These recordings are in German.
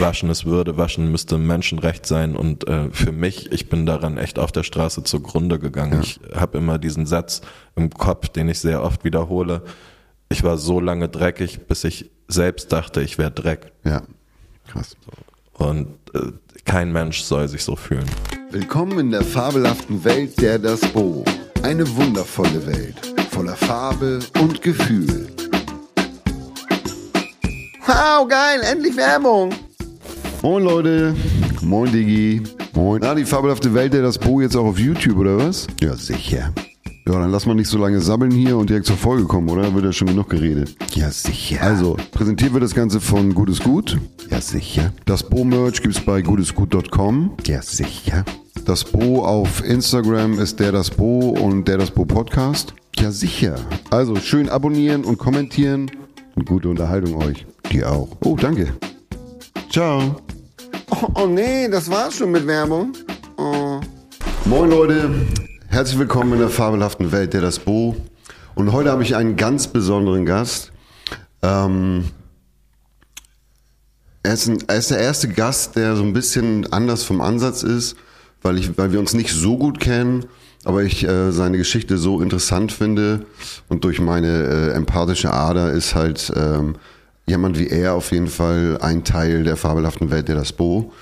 waschen ist Würde, waschen müsste Menschenrecht sein und äh, für mich, ich bin daran echt auf der Straße zugrunde gegangen. Ja. Ich habe immer diesen Satz im Kopf, den ich sehr oft wiederhole. Ich war so lange dreckig, bis ich selbst dachte, ich wäre Dreck. Ja, krass. Und äh, kein Mensch soll sich so fühlen. Willkommen in der fabelhaften Welt der Das Bo. Eine wundervolle Welt, voller Farbe und Gefühl. Wow, geil, endlich Werbung. Moin Leute, moin Digi, moin. Na, die fabelhafte Welt der Das Bo jetzt auch auf YouTube oder was? Ja, sicher. Ja, dann lass mal nicht so lange sabbeln hier und direkt zur Folge kommen, oder? Wird ja schon genug geredet. Ja, sicher. Also, präsentiert wird das Ganze von Gutes Gut. Ja, sicher. Das Bo-Merch gibt's bei gutesgut.com. Ja, sicher. Das Bo auf Instagram ist der das Bo und der das Bo Podcast. Ja, sicher. Also, schön abonnieren und kommentieren und gute Unterhaltung euch. Dir auch. Oh, danke. Ciao. Oh, oh nee, das war's schon mit Werbung. Oh. Moin Leute, Herzlich willkommen in der fabelhaften Welt der das Bo. Und heute habe ich einen ganz besonderen Gast. Ähm, er, ist ein, er, ist der erste Gast, der so ein bisschen anders vom Ansatz ist, weil, ich, weil wir uns nicht so gut kennen, aber ich äh, seine Geschichte so interessant finde und durch meine äh, empathische Ader ist halt ähm, jemand wie er auf jeden Fall ein Teil der fabelhaften Welt der das Bo.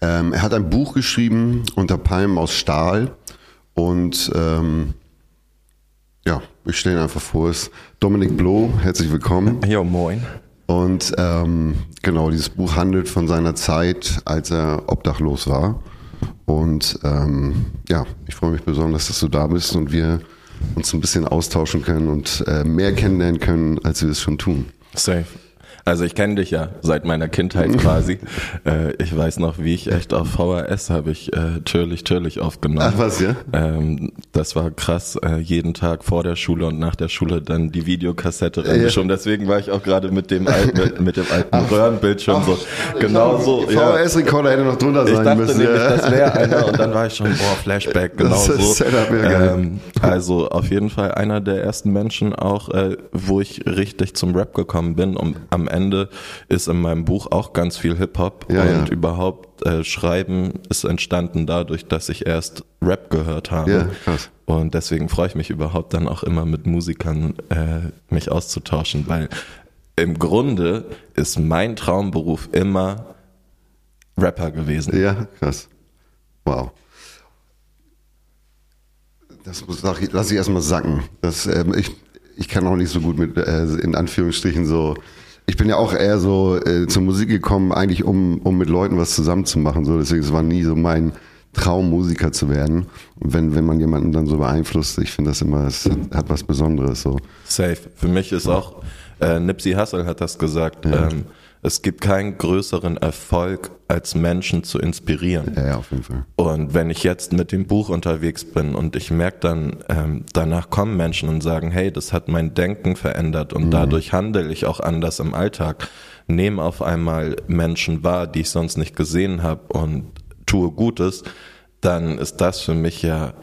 Ähm, er hat ein Buch geschrieben unter Palmen aus Stahl und ähm, ja, ich stelle ihn einfach vor, es ist Dominik Bloh, herzlich willkommen. Ja, moin. Und ähm, genau, dieses Buch handelt von seiner Zeit, als er obdachlos war. Und ähm, ja, ich freue mich besonders, dass du da bist und wir uns ein bisschen austauschen können und äh, mehr kennenlernen können, als wir es schon tun. Safe. Also ich kenne dich ja seit meiner Kindheit quasi. äh, ich weiß noch, wie ich echt auf VHS habe ich äh, Türlich Türlich aufgenommen. Ach was, ja? Ähm, das war krass. Äh, jeden Tag vor der Schule und nach der Schule dann die Videokassette reingeschoben. Ja. Deswegen war ich auch gerade mit dem alten, mit dem alten Ach, Röhrenbildschirm so. Genau so. VHS-Rekorder hätte noch drunter sein ich dachte müssen. Nämlich, ja. das wäre einer und dann war ich schon, boah, Flashback, genau das so. Setup, ja, ähm, also auf jeden Fall einer der ersten Menschen auch, äh, wo ich richtig zum Rap gekommen bin, um am Ende ist in meinem Buch auch ganz viel Hip-Hop ja, und ja. überhaupt äh, Schreiben ist entstanden dadurch, dass ich erst Rap gehört habe. Ja, krass. Und deswegen freue ich mich überhaupt dann auch immer mit Musikern äh, mich auszutauschen, weil im Grunde ist mein Traumberuf immer Rapper gewesen. Ja, krass. Wow. Das muss, lass ich erstmal sacken. Das, ähm, ich, ich kann auch nicht so gut mit, äh, in Anführungsstrichen, so ich bin ja auch eher so äh, zur Musik gekommen, eigentlich um, um mit Leuten was zusammenzumachen. So, deswegen es war nie so mein Traum, Musiker zu werden. Und wenn, wenn man jemanden dann so beeinflusst, ich finde das immer, es hat, hat, was Besonderes. So. Safe. Für mich ist auch, äh, Nipsey Hussle hat das gesagt, ja. ähm, es gibt keinen größeren Erfolg, als Menschen zu inspirieren. Ja, auf jeden Fall. Und wenn ich jetzt mit dem Buch unterwegs bin und ich merke dann, ähm, danach kommen Menschen und sagen, hey, das hat mein Denken verändert und mhm. dadurch handle ich auch anders im Alltag, nehme auf einmal Menschen wahr, die ich sonst nicht gesehen habe und tue Gutes, dann ist das für mich ja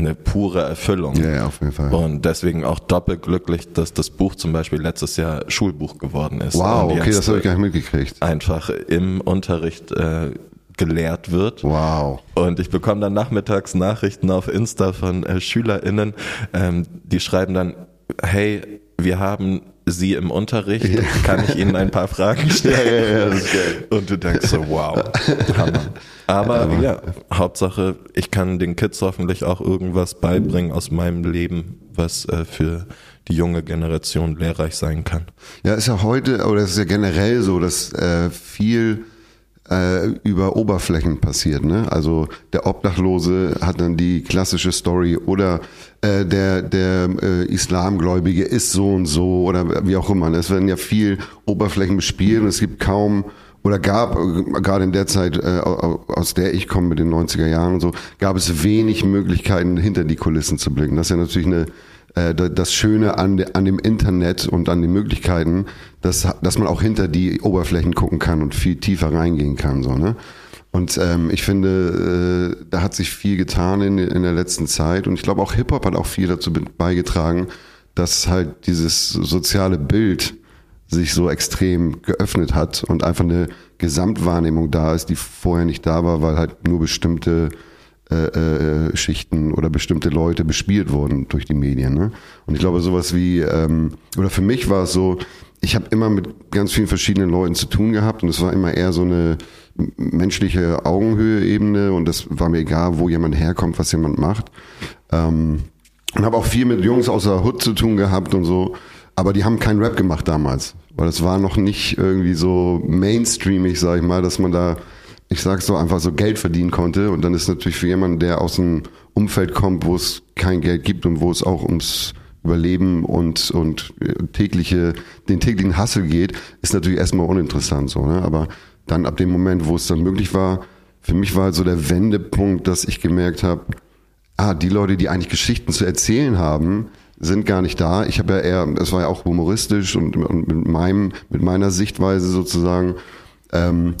eine pure Erfüllung. Ja, ja, auf jeden Fall. Und deswegen auch doppelt glücklich, dass das Buch zum Beispiel letztes Jahr Schulbuch geworden ist. Wow, okay, das habe ich gar nicht mitgekriegt. Einfach im Unterricht äh, gelehrt wird. Wow. Und ich bekomme dann nachmittags Nachrichten auf Insta von äh, SchülerInnen, ähm, die schreiben dann, hey, wir haben Sie im Unterricht, ja. kann ich Ihnen ein paar Fragen stellen? Ja. Und du denkst so, wow, Hammer. Aber ja, ja, Hauptsache, ich kann den Kids hoffentlich auch irgendwas beibringen aus meinem Leben, was äh, für die junge Generation lehrreich sein kann. Ja, ist ja heute, oder ist ja generell so, dass äh, viel äh, über Oberflächen passiert. Ne? Also der Obdachlose hat dann die klassische Story oder äh, der, der äh, Islamgläubige ist so und so oder wie auch immer. Es werden ja viel Oberflächen bespielt und es gibt kaum oder gab, äh, gerade in der Zeit, äh, aus der ich komme mit den 90er Jahren und so, gab es wenig Möglichkeiten, hinter die Kulissen zu blicken. Das ist ja natürlich eine äh, das Schöne an, de, an dem Internet und an den Möglichkeiten, dass, dass man auch hinter die Oberflächen gucken kann und viel tiefer reingehen kann. So, ne? Und ähm, ich finde, äh, da hat sich viel getan in, in der letzten Zeit. Und ich glaube, auch Hip-Hop hat auch viel dazu beigetragen, dass halt dieses soziale Bild sich so extrem geöffnet hat und einfach eine Gesamtwahrnehmung da ist, die vorher nicht da war, weil halt nur bestimmte äh, äh, Schichten oder bestimmte Leute bespielt wurden durch die Medien. Ne? Und ich glaube, sowas wie, ähm, oder für mich war es so, ich habe immer mit ganz vielen verschiedenen Leuten zu tun gehabt und es war immer eher so eine menschliche Augenhöhe-Ebene und das war mir egal, wo jemand herkommt, was jemand macht. Ähm, und habe auch viel mit Jungs aus der Hood zu tun gehabt und so, aber die haben keinen Rap gemacht damals, weil es war noch nicht irgendwie so mainstreamig, sag ich mal, dass man da, ich sag's so, einfach so Geld verdienen konnte und dann ist natürlich für jemanden, der aus einem Umfeld kommt, wo es kein Geld gibt und wo es auch ums Überleben und, und tägliche, den täglichen Hassel geht, ist natürlich erstmal uninteressant so, ne? Aber dann ab dem Moment, wo es dann möglich war, für mich war halt so der Wendepunkt, dass ich gemerkt habe, ah, die Leute, die eigentlich Geschichten zu erzählen haben, sind gar nicht da. Ich habe ja eher, es war ja auch humoristisch und, und, mit meinem, mit meiner Sichtweise sozusagen, ähm,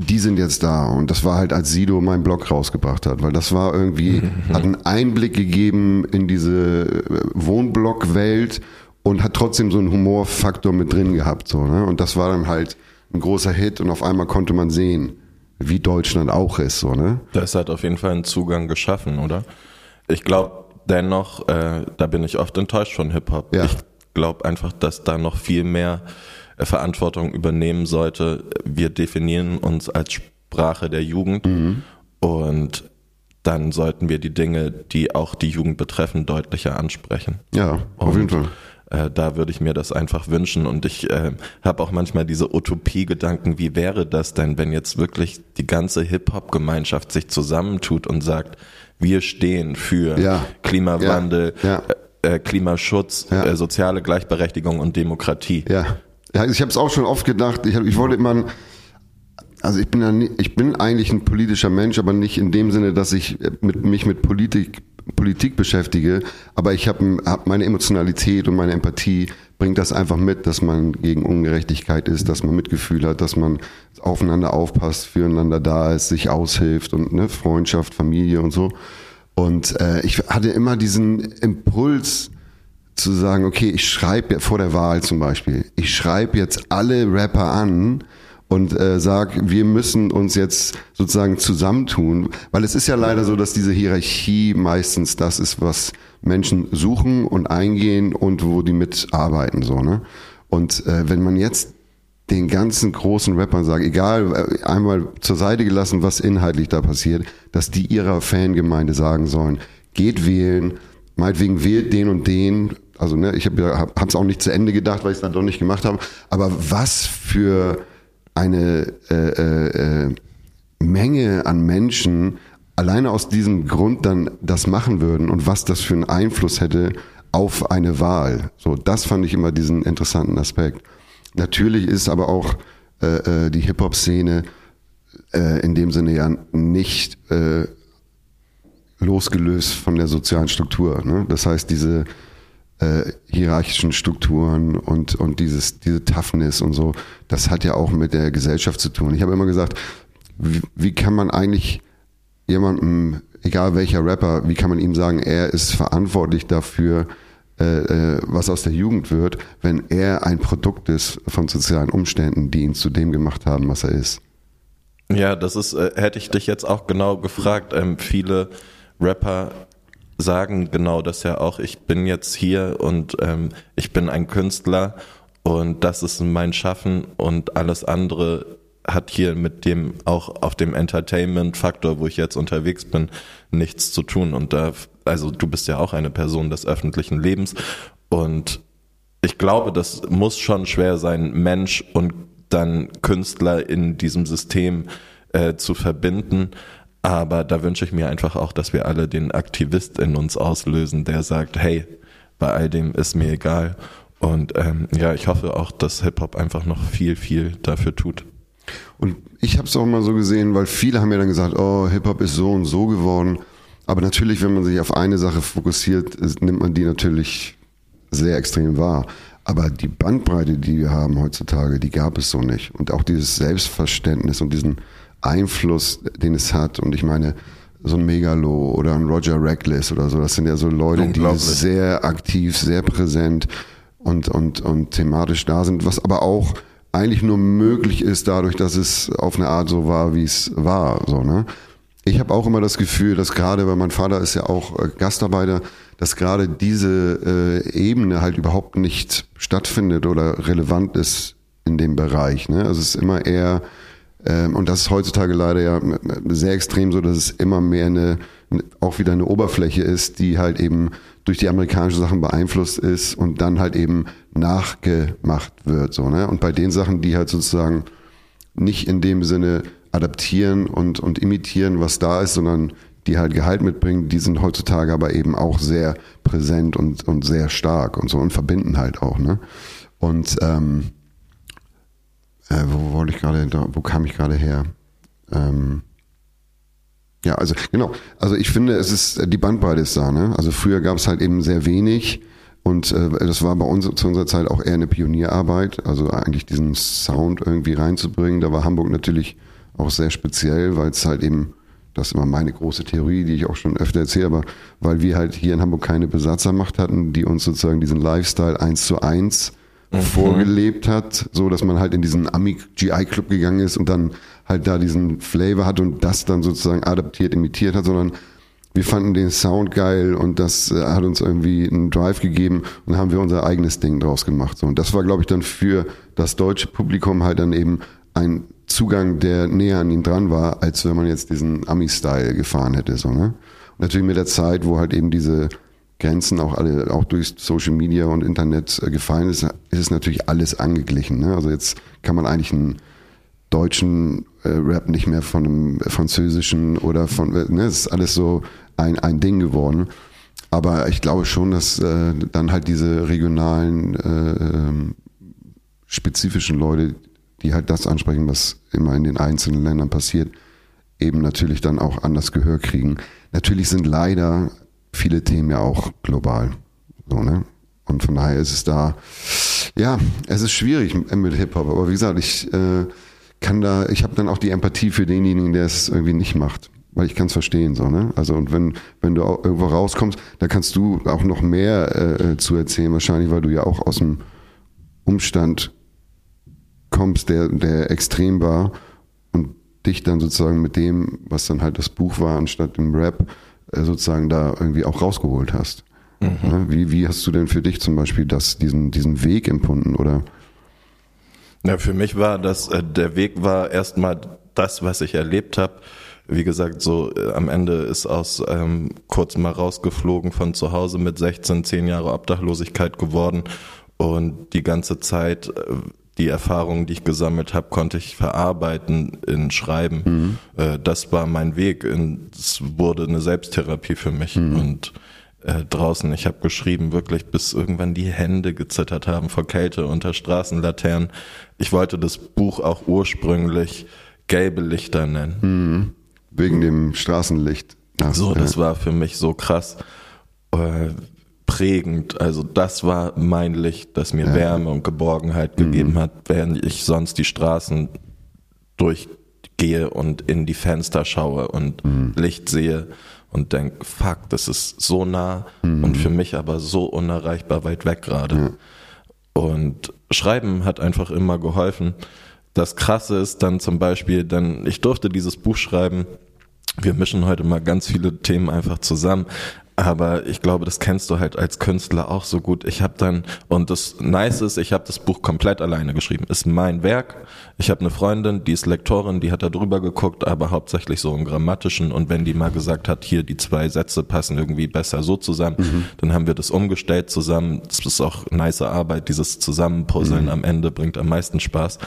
die sind jetzt da. Und das war halt, als Sido meinen Blog rausgebracht hat, weil das war irgendwie, mhm. hat einen Einblick gegeben in diese äh, Wohnblockwelt und hat trotzdem so einen Humorfaktor mit drin gehabt, so, ne? Und das war dann halt ein großer Hit und auf einmal konnte man sehen, wie Deutschland auch ist, so, ne? Das hat auf jeden Fall einen Zugang geschaffen, oder? Ich glaube dennoch, äh, da bin ich oft enttäuscht von Hip-Hop. Ja. Ich glaube einfach, dass da noch viel mehr Verantwortung übernehmen sollte. Wir definieren uns als Sprache der Jugend mhm. und dann sollten wir die Dinge, die auch die Jugend betreffen, deutlicher ansprechen. Ja, auf und, jeden Fall. Äh, da würde ich mir das einfach wünschen und ich äh, habe auch manchmal diese Utopie-Gedanken, wie wäre das denn, wenn jetzt wirklich die ganze Hip-Hop-Gemeinschaft sich zusammentut und sagt, wir stehen für ja. Klimawandel, ja. Ja. Äh, Klimaschutz, äh, soziale Gleichberechtigung und Demokratie. Ja, ja ich habe es auch schon oft gedacht. Ich, hab, ich wollte immer, also ich bin ja, nie, ich bin eigentlich ein politischer Mensch, aber nicht in dem Sinne, dass ich mit, mich mit Politik Politik beschäftige, aber ich habe hab meine Emotionalität und meine Empathie bringt das einfach mit, dass man gegen Ungerechtigkeit ist, dass man Mitgefühl hat, dass man aufeinander aufpasst, füreinander da ist, sich aushilft und ne, Freundschaft, Familie und so. Und äh, ich hatte immer diesen Impuls zu sagen, okay, ich schreibe vor der Wahl zum Beispiel, ich schreibe jetzt alle Rapper an, und äh, sag, wir müssen uns jetzt sozusagen zusammentun, weil es ist ja leider so, dass diese Hierarchie meistens das ist, was Menschen suchen und eingehen und wo die mitarbeiten so, ne? Und äh, wenn man jetzt den ganzen großen Rappern sagt, egal, äh, einmal zur Seite gelassen, was inhaltlich da passiert, dass die ihrer Fangemeinde sagen sollen, geht wählen, meinetwegen wählt den und den, also ne, ich habe ja, hab's auch nicht zu Ende gedacht, weil ich es dann doch nicht gemacht habe, aber was für eine äh, äh, äh, Menge an Menschen alleine aus diesem Grund dann das machen würden und was das für einen Einfluss hätte auf eine Wahl. So, das fand ich immer diesen interessanten Aspekt. Natürlich ist aber auch äh, äh die Hip-Hop-Szene äh, in dem Sinne ja nicht äh, losgelöst von der sozialen Struktur. Ne? Das heißt, diese äh, hierarchischen Strukturen und, und dieses, diese Toughness und so, das hat ja auch mit der Gesellschaft zu tun. Ich habe immer gesagt, wie, wie kann man eigentlich jemandem, egal welcher Rapper, wie kann man ihm sagen, er ist verantwortlich dafür, äh, äh, was aus der Jugend wird, wenn er ein Produkt ist von sozialen Umständen, die ihn zu dem gemacht haben, was er ist. Ja, das ist, äh, hätte ich dich jetzt auch genau gefragt. Ähm, viele Rapper sagen genau das ja auch. Ich bin jetzt hier und ähm, ich bin ein Künstler und das ist mein Schaffen und alles andere hat hier mit dem auch auf dem Entertainment-Faktor, wo ich jetzt unterwegs bin, nichts zu tun. Und da, also du bist ja auch eine Person des öffentlichen Lebens und ich glaube, das muss schon schwer sein, Mensch und dann Künstler in diesem System äh, zu verbinden. Aber da wünsche ich mir einfach auch, dass wir alle den Aktivist in uns auslösen, der sagt, hey, bei all dem ist mir egal. Und ähm, ja, ich hoffe auch, dass Hip-Hop einfach noch viel, viel dafür tut. Und ich habe es auch mal so gesehen, weil viele haben ja dann gesagt, oh, Hip-Hop ist so und so geworden. Aber natürlich, wenn man sich auf eine Sache fokussiert, nimmt man die natürlich sehr extrem wahr. Aber die Bandbreite, die wir haben heutzutage, die gab es so nicht. Und auch dieses Selbstverständnis und diesen Einfluss, den es hat. Und ich meine, so ein Megalo oder ein Roger Reckless oder so, das sind ja so Leute, die sehr aktiv, sehr präsent und, und, und thematisch da sind, was aber auch eigentlich nur möglich ist dadurch, dass es auf eine Art so war, wie es war. So, ne? Ich habe auch immer das Gefühl, dass gerade, weil mein Vater ist ja auch äh, Gastarbeiter, dass gerade diese äh, Ebene halt überhaupt nicht stattfindet oder relevant ist in dem Bereich. Ne? Also es ist immer eher, und das ist heutzutage leider ja sehr extrem so, dass es immer mehr eine, auch wieder eine Oberfläche ist, die halt eben durch die amerikanischen Sachen beeinflusst ist und dann halt eben nachgemacht wird. So, ne? Und bei den Sachen, die halt sozusagen nicht in dem Sinne adaptieren und, und imitieren, was da ist, sondern die halt Gehalt mitbringen, die sind heutzutage aber eben auch sehr präsent und, und sehr stark und so und verbinden halt auch. Ne? Und ähm, äh, wo wollte ich gerade, wo kam ich gerade her? Ähm, ja, also genau. Also ich finde, es ist die Bandbreite ist da. Ne? Also früher gab es halt eben sehr wenig und äh, das war bei uns zu unserer Zeit auch eher eine Pionierarbeit. Also eigentlich diesen Sound irgendwie reinzubringen. Da war Hamburg natürlich auch sehr speziell, weil es halt eben das ist immer meine große Theorie, die ich auch schon öfter erzähle, aber weil wir halt hier in Hamburg keine Besatzermacht hatten, die uns sozusagen diesen Lifestyle eins zu eins mhm. vorgelebt hat, so dass man halt in diesen Ami GI Club gegangen ist und dann halt da diesen Flavor hat und das dann sozusagen adaptiert, imitiert hat, sondern wir fanden den Sound geil und das äh, hat uns irgendwie einen Drive gegeben und haben wir unser eigenes Ding draus gemacht. So. Und das war, glaube ich, dann für das deutsche Publikum halt dann eben ein Zugang, der näher an ihn dran war, als wenn man jetzt diesen Ami-Style gefahren hätte. So, ne? Und natürlich mit der Zeit, wo halt eben diese Grenzen auch alle, auch durch Social Media und Internet äh, gefallen ist, ist es natürlich alles angeglichen. Ne? Also jetzt kann man eigentlich einen deutschen äh, Rap nicht mehr von einem französischen oder von, ne, es ist alles so ein, ein Ding geworden. Aber ich glaube schon, dass äh, dann halt diese regionalen, äh, ähm, spezifischen Leute, die halt das ansprechen, was immer in den einzelnen Ländern passiert, eben natürlich dann auch anders Gehör kriegen. Natürlich sind leider viele Themen ja auch global. So, ne? Und von daher ist es da, ja, es ist schwierig mit Hip-Hop. Aber wie gesagt, ich äh, kann da, ich habe dann auch die Empathie für denjenigen, der es irgendwie nicht macht. Weil ich kann es verstehen, so, ne? Also und wenn, wenn du irgendwo rauskommst, da kannst du auch noch mehr äh, äh, zu erzählen, wahrscheinlich, weil du ja auch aus dem Umstand kommst, der, der extrem war und dich dann sozusagen mit dem, was dann halt das Buch war, anstatt dem Rap, sozusagen da irgendwie auch rausgeholt hast. Mhm. Wie, wie hast du denn für dich zum Beispiel das, diesen, diesen Weg empfunden oder? Ja, für mich war das, äh, der Weg war erstmal das, was ich erlebt habe. Wie gesagt, so äh, am Ende ist aus ähm, kurz mal rausgeflogen von zu Hause mit 16, 10 Jahre Obdachlosigkeit geworden und die ganze Zeit äh, die Erfahrungen, die ich gesammelt habe, konnte ich verarbeiten in Schreiben. Mhm. Äh, das war mein Weg. Es wurde eine Selbsttherapie für mich. Mhm. Und äh, draußen, ich habe geschrieben, wirklich bis irgendwann die Hände gezittert haben vor Kälte unter Straßenlaternen. Ich wollte das Buch auch ursprünglich Gelbe Lichter nennen. Mhm. Wegen dem Straßenlicht. Ach, so, das war für mich so krass. Äh, prägend. Also das war mein Licht, das mir ja. Wärme und Geborgenheit mhm. gegeben hat, während ich sonst die Straßen durchgehe und in die Fenster schaue und mhm. Licht sehe und denke, fuck, das ist so nah mhm. und für mich aber so unerreichbar weit weg gerade. Ja. Und Schreiben hat einfach immer geholfen. Das Krasse ist dann zum Beispiel, dann ich durfte dieses Buch schreiben. Wir mischen heute mal ganz viele Themen einfach zusammen. Aber ich glaube, das kennst du halt als Künstler auch so gut. Ich habe dann, und das Nice ist, ich habe das Buch komplett alleine geschrieben. Ist mein Werk. Ich habe eine Freundin, die ist Lektorin, die hat da drüber geguckt, aber hauptsächlich so im Grammatischen. Und wenn die mal gesagt hat, hier die zwei Sätze passen irgendwie besser so zusammen, mhm. dann haben wir das umgestellt zusammen. Das ist auch nice Arbeit, dieses Zusammenpuzzeln mhm. am Ende bringt am meisten Spaß.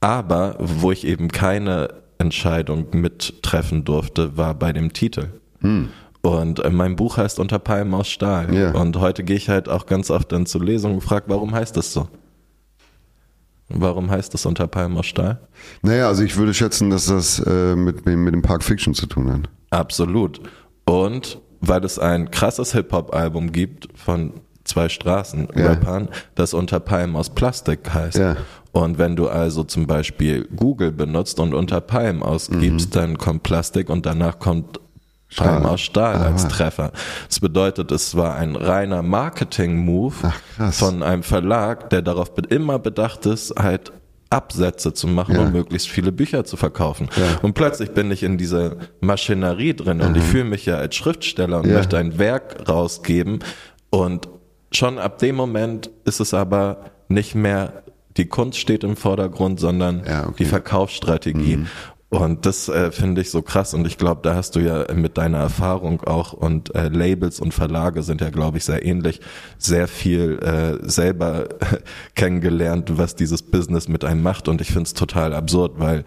Aber wo ich eben keine Entscheidung mittreffen durfte, war bei dem Titel. Mhm. Und äh, mein Buch heißt Unter Palmen aus Stahl. Yeah. Und heute gehe ich halt auch ganz oft dann zur Lesung und frage, warum heißt das so? Warum heißt das Unter Palmen aus Stahl? Naja, also ich würde schätzen, dass das äh, mit, mit dem Park Fiction zu tun hat. Absolut. Und weil es ein krasses Hip-Hop-Album gibt von zwei Straßen-Rappern, yeah. das Unter Palmen aus Plastik heißt. Yeah. Und wenn du also zum Beispiel Google benutzt und unter Palmen ausgibst, mhm. dann kommt Plastik und danach kommt Stahl. aus Stahl Aha. als Treffer. Das bedeutet, es war ein reiner Marketing-Move von einem Verlag, der darauf immer bedacht ist, halt Absätze zu machen, ja. um möglichst viele Bücher zu verkaufen. Ja. Und plötzlich bin ich in dieser Maschinerie drin und ich fühle mich ja als Schriftsteller und möchte ein Werk rausgeben und schon ab dem Moment ist es aber nicht mehr die Kunst steht im Vordergrund, sondern ja, okay. die Verkaufsstrategie. Mhm. Und das äh, finde ich so krass. Und ich glaube, da hast du ja mit deiner Erfahrung auch und äh, Labels und Verlage sind ja, glaube ich, sehr ähnlich, sehr viel äh, selber kennengelernt, was dieses Business mit einem macht. Und ich finde es total absurd, weil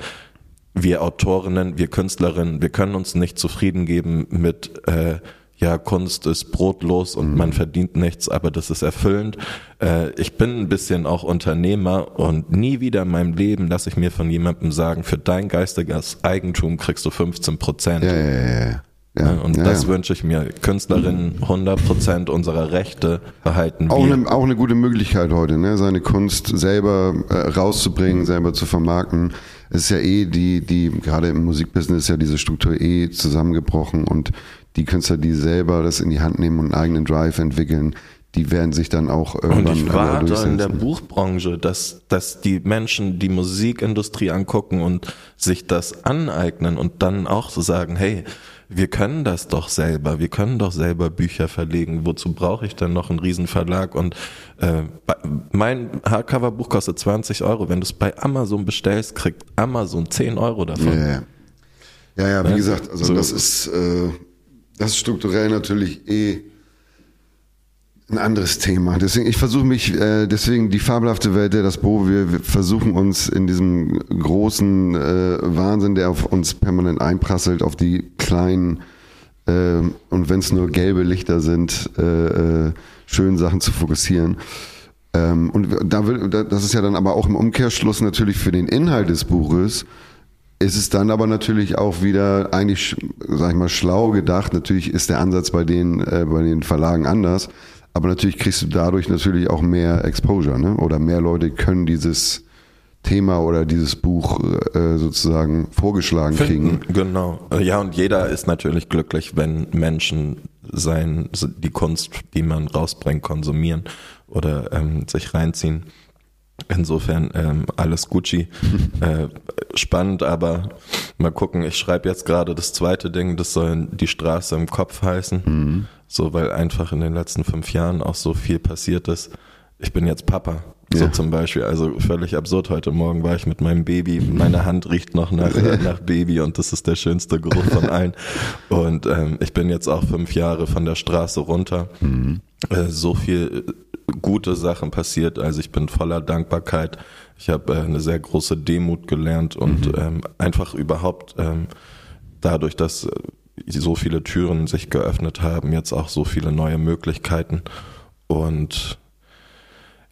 wir Autorinnen, wir Künstlerinnen, wir können uns nicht zufrieden geben mit äh, ja, Kunst ist brotlos und mhm. man verdient nichts, aber das ist erfüllend. Äh, ich bin ein bisschen auch Unternehmer und nie wieder in meinem Leben lasse ich mir von jemandem sagen, für dein geistiges Eigentum kriegst du 15 Prozent. Ja, ja, ja, ja. Ja, und ja, das ja. wünsche ich mir. Künstlerinnen 100 Prozent unserer Rechte behalten auch wir. Eine, auch eine gute Möglichkeit heute, ne? seine Kunst selber äh, rauszubringen, selber zu vermarkten. Es ist ja eh die, die, gerade im Musikbusiness ist ja diese Struktur eh zusammengebrochen und die Künstler, die selber das in die Hand nehmen und einen eigenen Drive entwickeln, die werden sich dann auch irgendwann Und ich warte in der Buchbranche, dass, dass die Menschen die Musikindustrie angucken und sich das aneignen und dann auch so sagen, hey, wir können das doch selber, wir können doch selber Bücher verlegen, wozu brauche ich denn noch einen Riesenverlag? Und äh, mein Hardcover-Buch kostet 20 Euro, wenn du es bei Amazon bestellst, kriegt Amazon 10 Euro davon. Ja, ja, ja, ja wie ne? gesagt, also so. das ist... Äh das ist strukturell natürlich eh ein anderes Thema. Deswegen, ich versuche mich, äh, deswegen die fabelhafte Welt der das Bo, wir, wir versuchen uns in diesem großen äh, Wahnsinn, der auf uns permanent einprasselt, auf die kleinen äh, und wenn es nur gelbe Lichter sind, äh, äh, schönen Sachen zu fokussieren. Ähm, und da will, das ist ja dann aber auch im Umkehrschluss natürlich für den Inhalt des Buches ist es dann aber natürlich auch wieder eigentlich, sag ich mal, schlau gedacht. Natürlich ist der Ansatz bei den, äh, bei den Verlagen anders. Aber natürlich kriegst du dadurch natürlich auch mehr Exposure, ne? Oder mehr Leute können dieses Thema oder dieses Buch äh, sozusagen vorgeschlagen Finden, kriegen. Genau. Ja, und jeder ist natürlich glücklich, wenn Menschen sein, die Kunst, die man rausbringt, konsumieren oder ähm, sich reinziehen. Insofern ähm, alles Gucci. äh, spannend, aber mal gucken. Ich schreibe jetzt gerade das zweite Ding, das soll die Straße im Kopf heißen. Mhm. So, weil einfach in den letzten fünf Jahren auch so viel passiert ist. Ich bin jetzt Papa. So ja. zum Beispiel, also völlig absurd. Heute Morgen war ich mit meinem Baby. Meine Hand riecht noch nach, nach Baby und das ist der schönste Geruch von allen. Und ähm, ich bin jetzt auch fünf Jahre von der Straße runter. Mhm. Äh, so viel gute Sachen passiert. Also ich bin voller Dankbarkeit. Ich habe äh, eine sehr große Demut gelernt und mhm. ähm, einfach überhaupt ähm, dadurch, dass äh, so viele Türen sich geöffnet haben, jetzt auch so viele neue Möglichkeiten. Und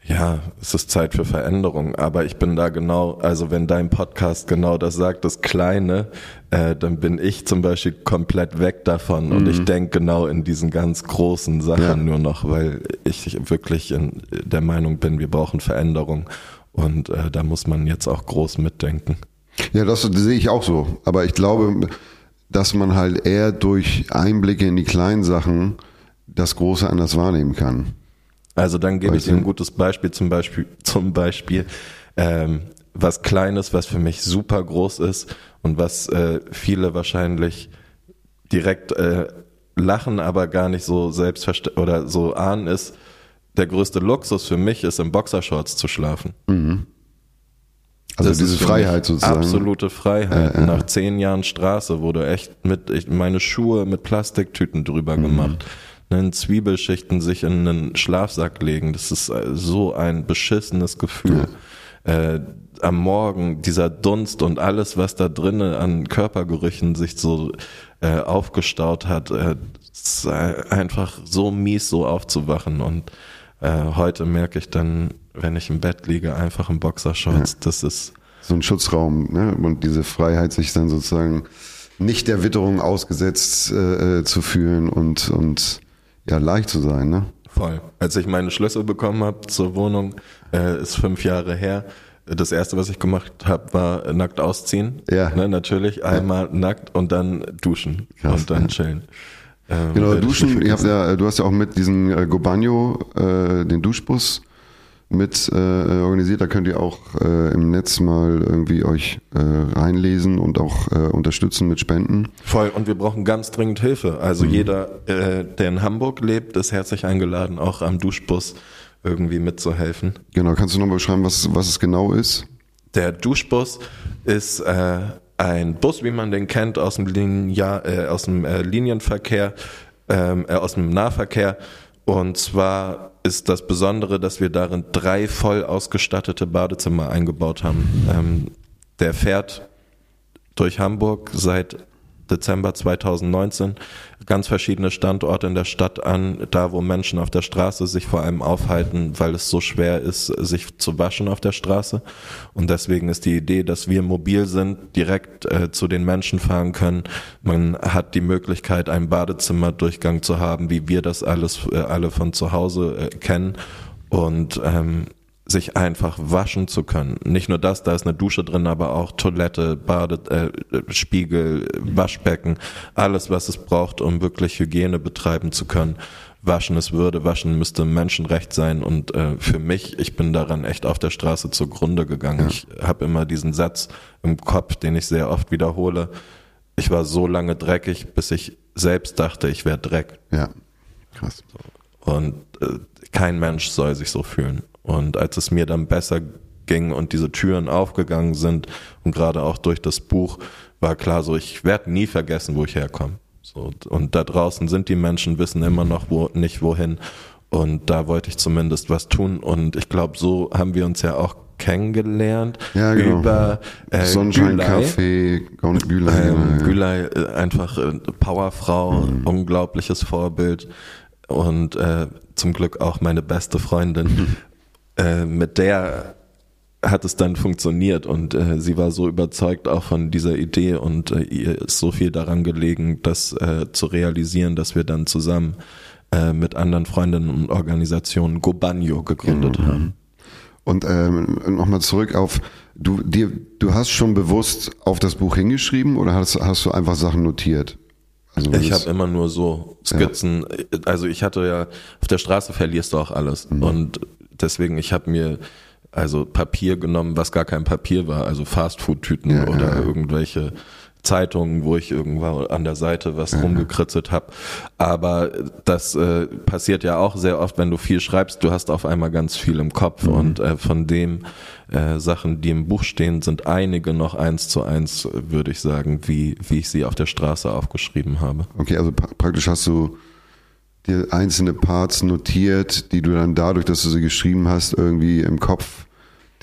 ja, es ist Zeit für Veränderung, aber ich bin da genau, also wenn dein Podcast genau das sagt, das Kleine, äh, dann bin ich zum Beispiel komplett weg davon mhm. und ich denke genau in diesen ganz großen Sachen ja. nur noch, weil ich wirklich in der Meinung bin, wir brauchen Veränderung und äh, da muss man jetzt auch groß mitdenken. Ja, das sehe ich auch so, aber ich glaube, dass man halt eher durch Einblicke in die kleinen Sachen das Große anders wahrnehmen kann. Also dann gebe ich dir ein gutes Beispiel, zum Beispiel, zum Beispiel ähm, was Kleines, was für mich super groß ist und was äh, viele wahrscheinlich direkt äh, lachen, aber gar nicht so selbstverständlich oder so ahnen ist. Der größte Luxus für mich ist, in Boxershorts zu schlafen. Mhm. Also das diese Freiheit sozusagen. Absolute Freiheit. Äh, äh. Nach zehn Jahren Straße wurde echt mit ich, meine Schuhe mit Plastiktüten drüber mhm. gemacht in Zwiebelschichten sich in einen Schlafsack legen. Das ist äh, so ein beschissenes Gefühl. Ja. Äh, am Morgen dieser Dunst und alles, was da drinnen an Körpergerüchen sich so äh, aufgestaut hat, äh, einfach so mies, so aufzuwachen. Und äh, heute merke ich dann, wenn ich im Bett liege, einfach im Boxershorts, ja. das ist so ein Schutzraum ne? und diese Freiheit, sich dann sozusagen nicht der Witterung ausgesetzt äh, äh zu fühlen und und ja leicht zu sein, ne? Voll. Als ich meine Schlüssel bekommen habe zur Wohnung, äh, ist fünf Jahre her. Das erste, was ich gemacht habe, war nackt ausziehen. Ja. Ne, natürlich. Einmal ja. nackt und dann duschen Krass, und dann ja. chillen. Ähm, genau, duschen. Habt ja, du hast ja auch mit diesem äh, Gobagno äh, den Duschbus mit äh, organisiert. Da könnt ihr auch äh, im Netz mal irgendwie euch äh, reinlesen und auch äh, unterstützen mit Spenden. Voll. Und wir brauchen ganz dringend Hilfe. Also mhm. jeder, äh, der in Hamburg lebt, ist herzlich eingeladen, auch am Duschbus irgendwie mitzuhelfen. Genau. Kannst du nochmal beschreiben, was, was es genau ist? Der Duschbus ist äh, ein Bus, wie man den kennt, aus dem, Linia, äh, aus dem äh, Linienverkehr, ähm, äh, aus dem Nahverkehr. Und zwar ist das Besondere, dass wir darin drei voll ausgestattete Badezimmer eingebaut haben. Ähm, der fährt durch Hamburg seit Dezember 2019 ganz verschiedene Standorte in der Stadt an, da wo Menschen auf der Straße sich vor allem aufhalten, weil es so schwer ist, sich zu waschen auf der Straße. Und deswegen ist die Idee, dass wir mobil sind, direkt äh, zu den Menschen fahren können. Man hat die Möglichkeit, einen Badezimmerdurchgang zu haben, wie wir das alles äh, alle von zu Hause äh, kennen. Und ähm, sich einfach waschen zu können. Nicht nur das, da ist eine Dusche drin, aber auch Toilette, Bade, äh, Spiegel, Waschbecken, alles, was es braucht, um wirklich Hygiene betreiben zu können. Waschen ist Würde, Waschen müsste Menschenrecht sein und äh, für mich, ich bin daran echt auf der Straße zugrunde gegangen. Ja. Ich habe immer diesen Satz im Kopf, den ich sehr oft wiederhole. Ich war so lange dreckig, bis ich selbst dachte, ich wäre Dreck. Ja, krass. Und äh, kein Mensch soll sich so fühlen. Und als es mir dann besser ging und diese Türen aufgegangen sind und gerade auch durch das Buch war klar so, ich werde nie vergessen, wo ich herkomme. So, und da draußen sind die Menschen, wissen immer noch wo, nicht wohin. Und da wollte ich zumindest was tun. Und ich glaube, so haben wir uns ja auch kennengelernt ja, genau. über äh, Sonnenschein Café, Gülay, ähm, Gülay äh, einfach äh, Powerfrau, mhm. unglaubliches Vorbild und äh, zum Glück auch meine beste Freundin. Äh, mit der hat es dann funktioniert und äh, sie war so überzeugt auch von dieser Idee und äh, ihr ist so viel daran gelegen, das äh, zu realisieren, dass wir dann zusammen äh, mit anderen Freundinnen und Organisationen Gobanyo gegründet mhm. haben. Und ähm, nochmal zurück auf, du, dir, du hast schon bewusst auf das Buch hingeschrieben oder hast, hast du einfach Sachen notiert? Also ich habe immer nur so Skizzen. Ja. Also ich hatte ja, auf der Straße verlierst du auch alles. Mhm. Und deswegen, ich habe mir also Papier genommen, was gar kein Papier war, also Fastfood-Tüten ja, oder ja. irgendwelche Zeitungen, wo ich irgendwann an der Seite was ja. rumgekritzelt habe. Aber das äh, passiert ja auch sehr oft, wenn du viel schreibst, du hast auf einmal ganz viel im Kopf mhm. und äh, von dem äh, Sachen, die im Buch stehen, sind einige noch eins zu eins, würde ich sagen, wie, wie ich sie auf der Straße aufgeschrieben habe. Okay, also praktisch hast du dir einzelne Parts notiert, die du dann dadurch, dass du sie geschrieben hast, irgendwie im Kopf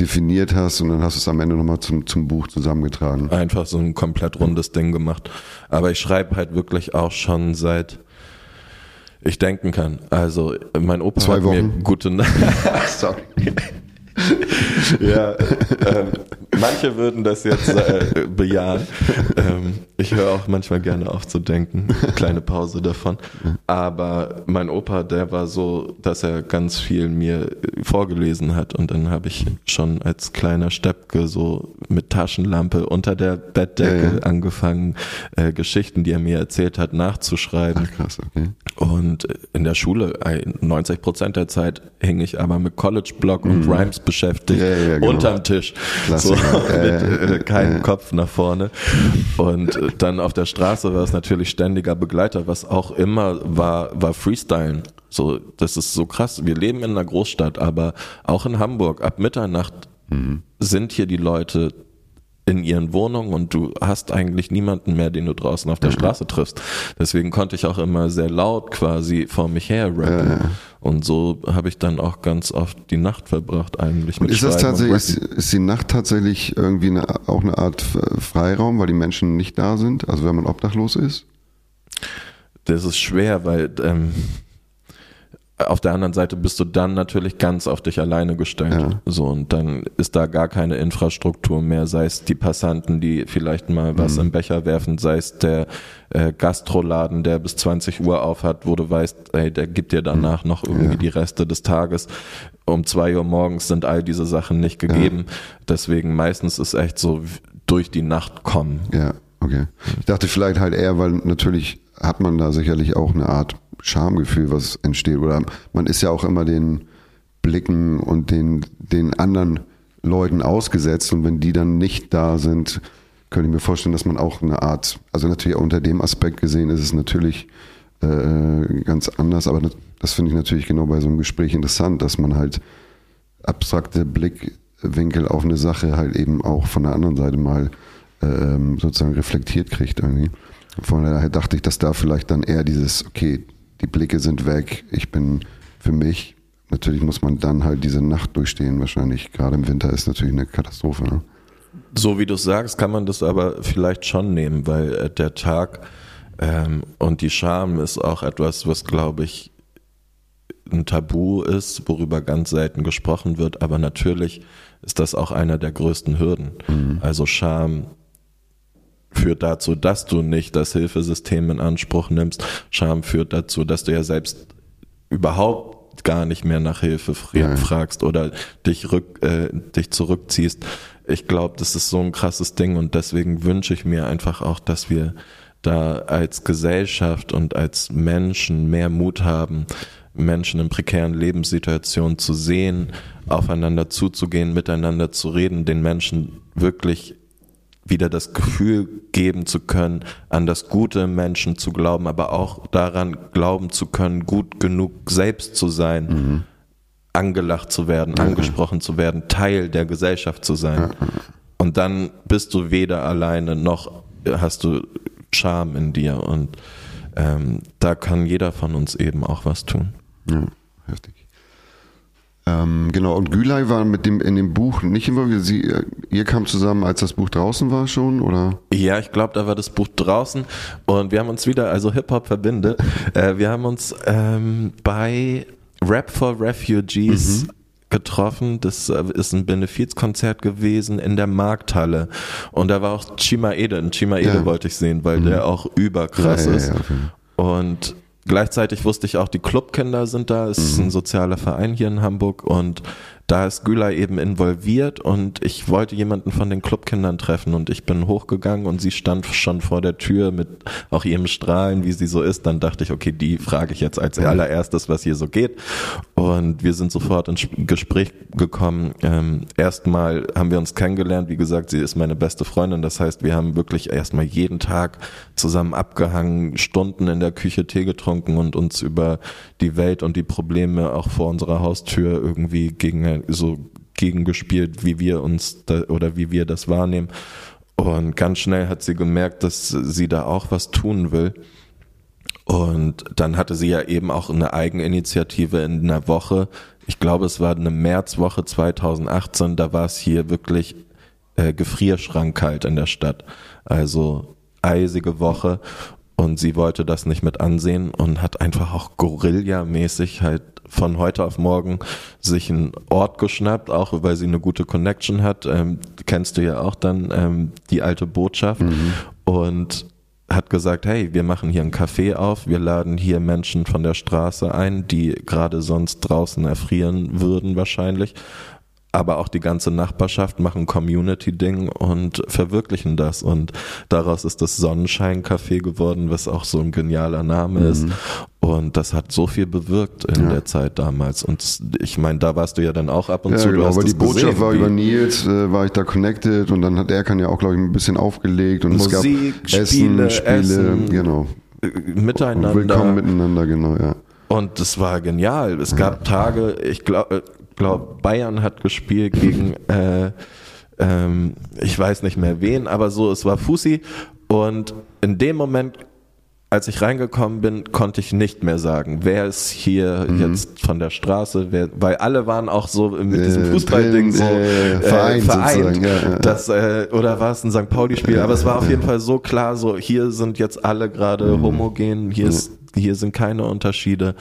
definiert hast und dann hast du es am Ende nochmal zum, zum Buch zusammengetragen. Einfach so ein komplett rundes Ding gemacht. Aber ich schreibe halt wirklich auch schon seit ich denken kann. Also mein Opa Zwei hat Wochen. mir gute Sorry. ja, ähm, manche würden das jetzt äh, bejahen. Ähm, ich höre auch manchmal gerne auf zu denken. Kleine Pause davon. Aber mein Opa, der war so, dass er ganz viel mir vorgelesen hat und dann habe ich schon als kleiner Steppke so mit Taschenlampe unter der Bettdecke ja, ja. angefangen, äh, Geschichten, die er mir erzählt hat, nachzuschreiben. Ach, krass, okay. Und in der Schule, 90 Prozent der Zeit hing ich aber mit College Blog und mhm. Rhymes beschäftigt, ja, ja, genau. unterm Tisch, so, mit äh, keinem Kopf nach vorne. Und äh, dann auf der Straße war es natürlich ständiger Begleiter, was auch immer war, war Freestylen. So, das ist so krass. Wir leben in einer Großstadt, aber auch in Hamburg ab Mitternacht mhm. sind hier die Leute in ihren Wohnungen und du hast eigentlich niemanden mehr, den du draußen auf der mhm. Straße triffst. Deswegen konnte ich auch immer sehr laut quasi vor mich her rappen. Ja, ja. Und so habe ich dann auch ganz oft die Nacht verbracht eigentlich mit und Ist das tatsächlich, ist, ist, die Nacht tatsächlich irgendwie eine, auch eine Art Freiraum, weil die Menschen nicht da sind? Also wenn man obdachlos ist? Das ist schwer, weil ähm, auf der anderen Seite bist du dann natürlich ganz auf dich alleine gestellt. Ja. So, und dann ist da gar keine Infrastruktur mehr, sei es die Passanten, die vielleicht mal was mhm. im Becher werfen, sei es der äh, Gastroladen, der bis 20 Uhr auf hat, wo du weißt, ey, der gibt dir danach mhm. noch irgendwie ja. die Reste des Tages. Um zwei Uhr morgens sind all diese Sachen nicht gegeben. Ja. Deswegen meistens ist echt so durch die Nacht kommen. Ja, okay. Ich dachte vielleicht halt eher, weil natürlich hat man da sicherlich auch eine Art Schamgefühl, was entsteht. Oder man ist ja auch immer den, Blicken und den, den anderen Leuten ausgesetzt. Und wenn die dann nicht da sind, könnte ich mir vorstellen, dass man auch eine Art, also natürlich unter dem Aspekt gesehen ist es natürlich äh, ganz anders, aber das, finde ich natürlich genau bei so einem Gespräch interessant, dass man halt abstrakte Blickwinkel auf eine Sache halt eben auch von der anderen Seite mal ähm, sozusagen reflektiert kriegt irgendwie. Von daher dachte ich, dass da vielleicht dann eher dieses, okay, die Blicke sind weg, ich bin für mich. Natürlich muss man dann halt diese Nacht durchstehen, wahrscheinlich. Gerade im Winter ist natürlich eine Katastrophe. Ne? So wie du sagst, kann man das aber vielleicht schon nehmen, weil äh, der Tag ähm, und die Scham ist auch etwas, was, glaube ich, ein Tabu ist, worüber ganz selten gesprochen wird, aber natürlich ist das auch einer der größten Hürden. Mhm. Also Scham führt dazu, dass du nicht das Hilfesystem in Anspruch nimmst. Scham führt dazu, dass du ja selbst überhaupt gar nicht mehr nach Hilfe fragst oder dich, rück, äh, dich zurückziehst. Ich glaube, das ist so ein krasses Ding und deswegen wünsche ich mir einfach auch, dass wir da als Gesellschaft und als Menschen mehr Mut haben, Menschen in prekären Lebenssituationen zu sehen, aufeinander zuzugehen, miteinander zu reden, den Menschen wirklich wieder das Gefühl geben zu können, an das Gute im Menschen zu glauben, aber auch daran glauben zu können, gut genug selbst zu sein, mhm. angelacht zu werden, mhm. angesprochen zu werden, Teil der Gesellschaft zu sein. Mhm. Und dann bist du weder alleine noch hast du Charme in dir und ähm, da kann jeder von uns eben auch was tun. Ja, heftig. Ähm, genau, und Gülay war mit dem in dem Buch nicht involviert. Sie, äh, ihr kam zusammen, als das Buch draußen war schon, oder? Ja, ich glaube, da war das Buch draußen und wir haben uns wieder, also Hip-Hop verbindet, äh, wir haben uns ähm, bei Rap for Refugees mhm. getroffen. Das äh, ist ein Benefizkonzert gewesen in der Markthalle. Und da war auch Chima Eden. Chima Ede ja. wollte ich sehen, weil mhm. der auch überkrass ja, ja, ist. Und Gleichzeitig wusste ich auch, die Clubkinder sind da. Es ist ein mhm. sozialer Verein hier in Hamburg und da ist Gülay eben involviert und ich wollte jemanden von den Clubkindern treffen und ich bin hochgegangen und sie stand schon vor der Tür mit auch ihrem Strahlen, wie sie so ist. Dann dachte ich, okay, die frage ich jetzt als allererstes, was hier so geht. Und wir sind sofort ins Gespräch gekommen. Ähm, erstmal haben wir uns kennengelernt. Wie gesagt, sie ist meine beste Freundin. Das heißt, wir haben wirklich erstmal jeden Tag zusammen abgehangen, Stunden in der Küche Tee getrunken und uns über die Welt und die Probleme auch vor unserer Haustür irgendwie gegen so gegengespielt, wie wir uns da, oder wie wir das wahrnehmen. Und ganz schnell hat sie gemerkt, dass sie da auch was tun will. Und dann hatte sie ja eben auch eine Eigeninitiative in einer Woche. Ich glaube, es war eine Märzwoche 2018. Da war es hier wirklich äh, gefrierschrankkalt in der Stadt. Also eisige Woche. Und sie wollte das nicht mit ansehen und hat einfach auch Gorilla-mäßig halt von heute auf morgen sich einen Ort geschnappt, auch weil sie eine gute Connection hat. Ähm, kennst du ja auch dann ähm, die alte Botschaft mhm. und hat gesagt, hey, wir machen hier ein Café auf, wir laden hier Menschen von der Straße ein, die gerade sonst draußen erfrieren würden wahrscheinlich aber auch die ganze Nachbarschaft machen Community-Ding und verwirklichen das. Und daraus ist das Sonnenschein-Café geworden, was auch so ein genialer Name mhm. ist. Und das hat so viel bewirkt in ja. der Zeit damals. Und ich meine, da warst du ja dann auch ab und ja, zu. Genau, aber die Botschaft gesehen, war über Nils, äh, war ich da connected und dann hat er kann ja auch, glaube ich, ein bisschen aufgelegt und Musik, es gab Spiele, Essen, Spiele, Essen, genau. Miteinander. Willkommen miteinander, genau, ja. Und das war genial. Es gab Tage, ich glaube, glaube, Bayern hat gespielt gegen, äh, ähm, ich weiß nicht mehr wen, aber so, es war Fussi. Und in dem Moment, als ich reingekommen bin, konnte ich nicht mehr sagen, wer ist hier mhm. jetzt von der Straße, wer, weil alle waren auch so mit äh, diesem Fußballding so äh, vereint, vereint ja, ja. Das, äh, oder war es ein St. Pauli-Spiel, aber es war auf jeden Fall so klar, so hier sind jetzt alle gerade mhm. homogen, hier ist, hier sind keine Unterschiede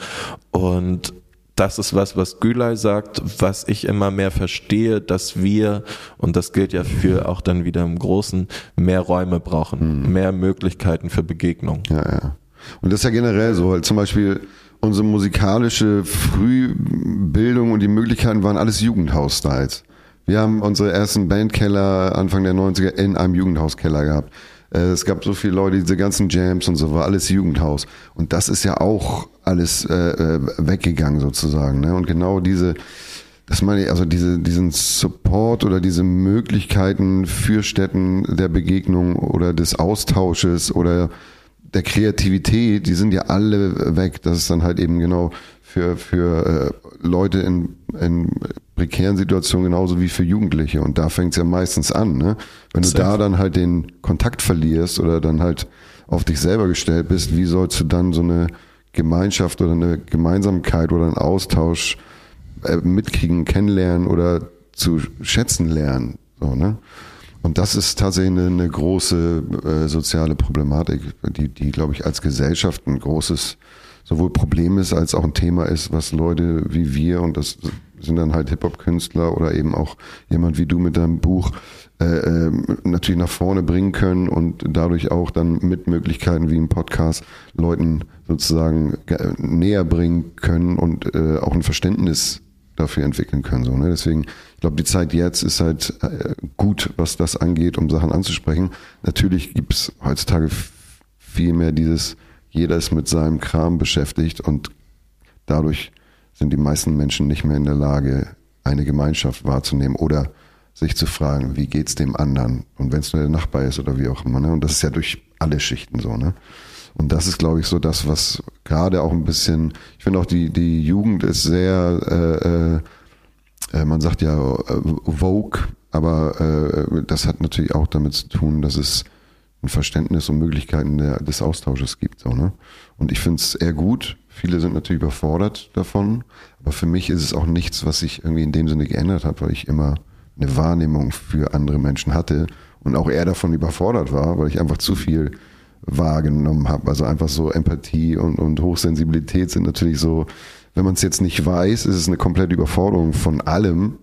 und das ist was, was Gülay sagt, was ich immer mehr verstehe, dass wir, und das gilt ja für auch dann wieder im Großen, mehr Räume brauchen, mhm. mehr Möglichkeiten für Begegnung. Ja, ja. Und das ist ja generell so, halt zum Beispiel unsere musikalische Frühbildung und die Möglichkeiten waren alles Jugendhaus-Styles. Wir haben unsere ersten Bandkeller Anfang der 90er in einem Jugendhauskeller gehabt. Äh, es gab so viele Leute, diese ganzen Jams und so, war alles Jugendhaus. Und das ist ja auch alles äh, äh, weggegangen sozusagen. Ne? Und genau diese das meine ich, also diese, diesen Support oder diese Möglichkeiten für Städten der Begegnung oder des Austausches oder der Kreativität, die sind ja alle weg. Das ist dann halt eben genau für, für äh, Leute in, in prekären Situationen genauso wie für Jugendliche. Und da fängt es ja meistens an. Ne? Wenn du Safe. da dann halt den Kontakt verlierst oder dann halt auf dich selber gestellt bist, wie sollst du dann so eine Gemeinschaft oder eine Gemeinsamkeit oder einen Austausch äh, mitkriegen, kennenlernen oder zu schätzen lernen. So, ne? Und das ist tatsächlich eine, eine große äh, soziale Problematik, die, die, glaube ich, als Gesellschaft ein großes sowohl Problem ist, als auch ein Thema ist, was Leute wie wir, und das sind dann halt Hip-Hop-Künstler oder eben auch jemand wie du mit deinem Buch, äh, äh, natürlich nach vorne bringen können und dadurch auch dann mit Möglichkeiten wie im Podcast Leuten sozusagen näher bringen können und äh, auch ein Verständnis dafür entwickeln können. So, ne? Deswegen, ich glaube, die Zeit jetzt ist halt äh, gut, was das angeht, um Sachen anzusprechen. Natürlich gibt es heutzutage viel mehr dieses, jeder ist mit seinem Kram beschäftigt und dadurch sind die meisten Menschen nicht mehr in der Lage, eine Gemeinschaft wahrzunehmen oder sich zu fragen, wie geht's dem anderen? Und wenn es nur der Nachbar ist oder wie auch immer. Ne? Und das ist ja durch alle Schichten so, ne? Und das ist, glaube ich, so das, was gerade auch ein bisschen, ich finde auch die, die Jugend ist sehr, äh, äh, man sagt ja äh, Vogue, aber äh, das hat natürlich auch damit zu tun, dass es ein Verständnis und Möglichkeiten der, des Austausches gibt. So, ne? Und ich finde es eher gut. Viele sind natürlich überfordert davon, aber für mich ist es auch nichts, was sich irgendwie in dem Sinne geändert hat, weil ich immer eine Wahrnehmung für andere Menschen hatte und auch eher davon überfordert war, weil ich einfach zu viel wahrgenommen habe. Also einfach so Empathie und, und Hochsensibilität sind natürlich so, wenn man es jetzt nicht weiß, ist es eine komplette Überforderung von allem.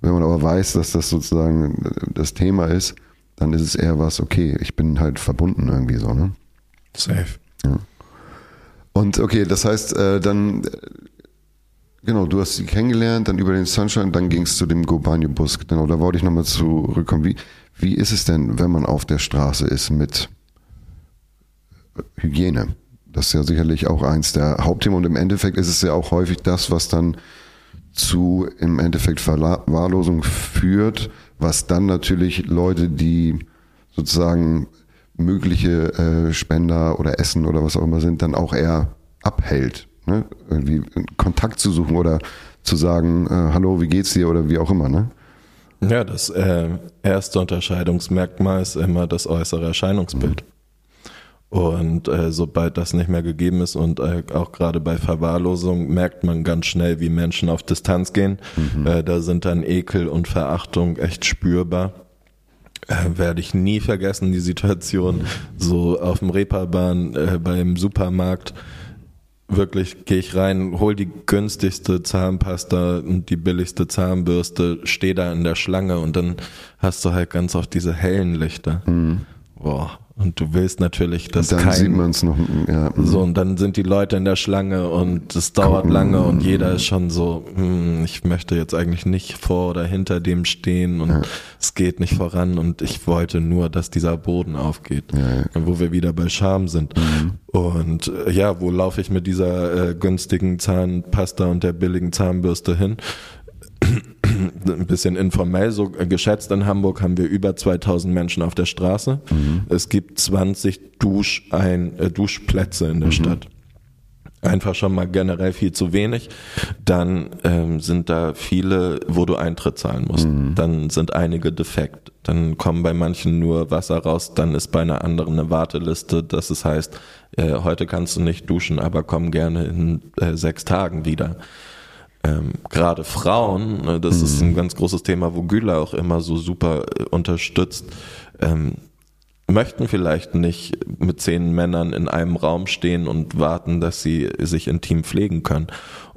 Wenn man aber weiß, dass das sozusagen das Thema ist, dann ist es eher was, okay, ich bin halt verbunden irgendwie so, ne? Safe. Ja. Und okay, das heißt, äh, dann, äh, genau, du hast sie kennengelernt, dann über den Sunshine, dann ging es zu dem Gobanio-Bus. Genau, da wollte ich nochmal zurückkommen. Wie, wie ist es denn, wenn man auf der Straße ist mit Hygiene. Das ist ja sicherlich auch eins der Hauptthemen und im Endeffekt ist es ja auch häufig das, was dann zu im Endeffekt Verwahrlosung führt, was dann natürlich Leute, die sozusagen mögliche äh, Spender oder Essen oder was auch immer sind, dann auch eher abhält. Ne? Irgendwie Kontakt zu suchen oder zu sagen, äh, hallo, wie geht's dir oder wie auch immer, ne? Ja, das äh, erste Unterscheidungsmerkmal ist immer das äußere Erscheinungsbild. Mhm. Und äh, sobald das nicht mehr gegeben ist und äh, auch gerade bei Verwahrlosung merkt man ganz schnell, wie Menschen auf Distanz gehen. Mhm. Äh, da sind dann Ekel und Verachtung echt spürbar. Äh, werde ich nie vergessen, die Situation so auf dem Reeperbahn äh, beim Supermarkt. Wirklich gehe ich rein, hol die günstigste Zahnpasta und die billigste Zahnbürste, stehe da in der Schlange und dann hast du halt ganz oft diese hellen Lichter. Mhm. Boah, und du willst natürlich, dass und dann kein, sieht man es noch. Ja. Mhm. So und dann sind die Leute in der Schlange und es dauert Gucken. lange und jeder ist schon so, hm, ich möchte jetzt eigentlich nicht vor oder hinter dem stehen und ja. es geht nicht voran und ich wollte nur, dass dieser Boden aufgeht, ja, wo wir wieder bei Scham sind. Mhm. Und äh, ja, wo laufe ich mit dieser äh, günstigen Zahnpasta und der billigen Zahnbürste hin? Ein bisschen informell so geschätzt in Hamburg haben wir über 2000 Menschen auf der Straße. Mhm. Es gibt 20 Dusch ein, äh, Duschplätze in der mhm. Stadt. Einfach schon mal generell viel zu wenig. Dann ähm, sind da viele, wo du Eintritt zahlen musst. Mhm. Dann sind einige defekt. Dann kommen bei manchen nur Wasser raus. Dann ist bei einer anderen eine Warteliste. Das ist heißt, äh, heute kannst du nicht duschen, aber komm gerne in äh, sechs Tagen wieder ähm, gerade Frauen, ne, das mhm. ist ein ganz großes Thema, wo Güler auch immer so super äh, unterstützt, ähm, möchten vielleicht nicht mit zehn Männern in einem Raum stehen und warten, dass sie sich intim pflegen können.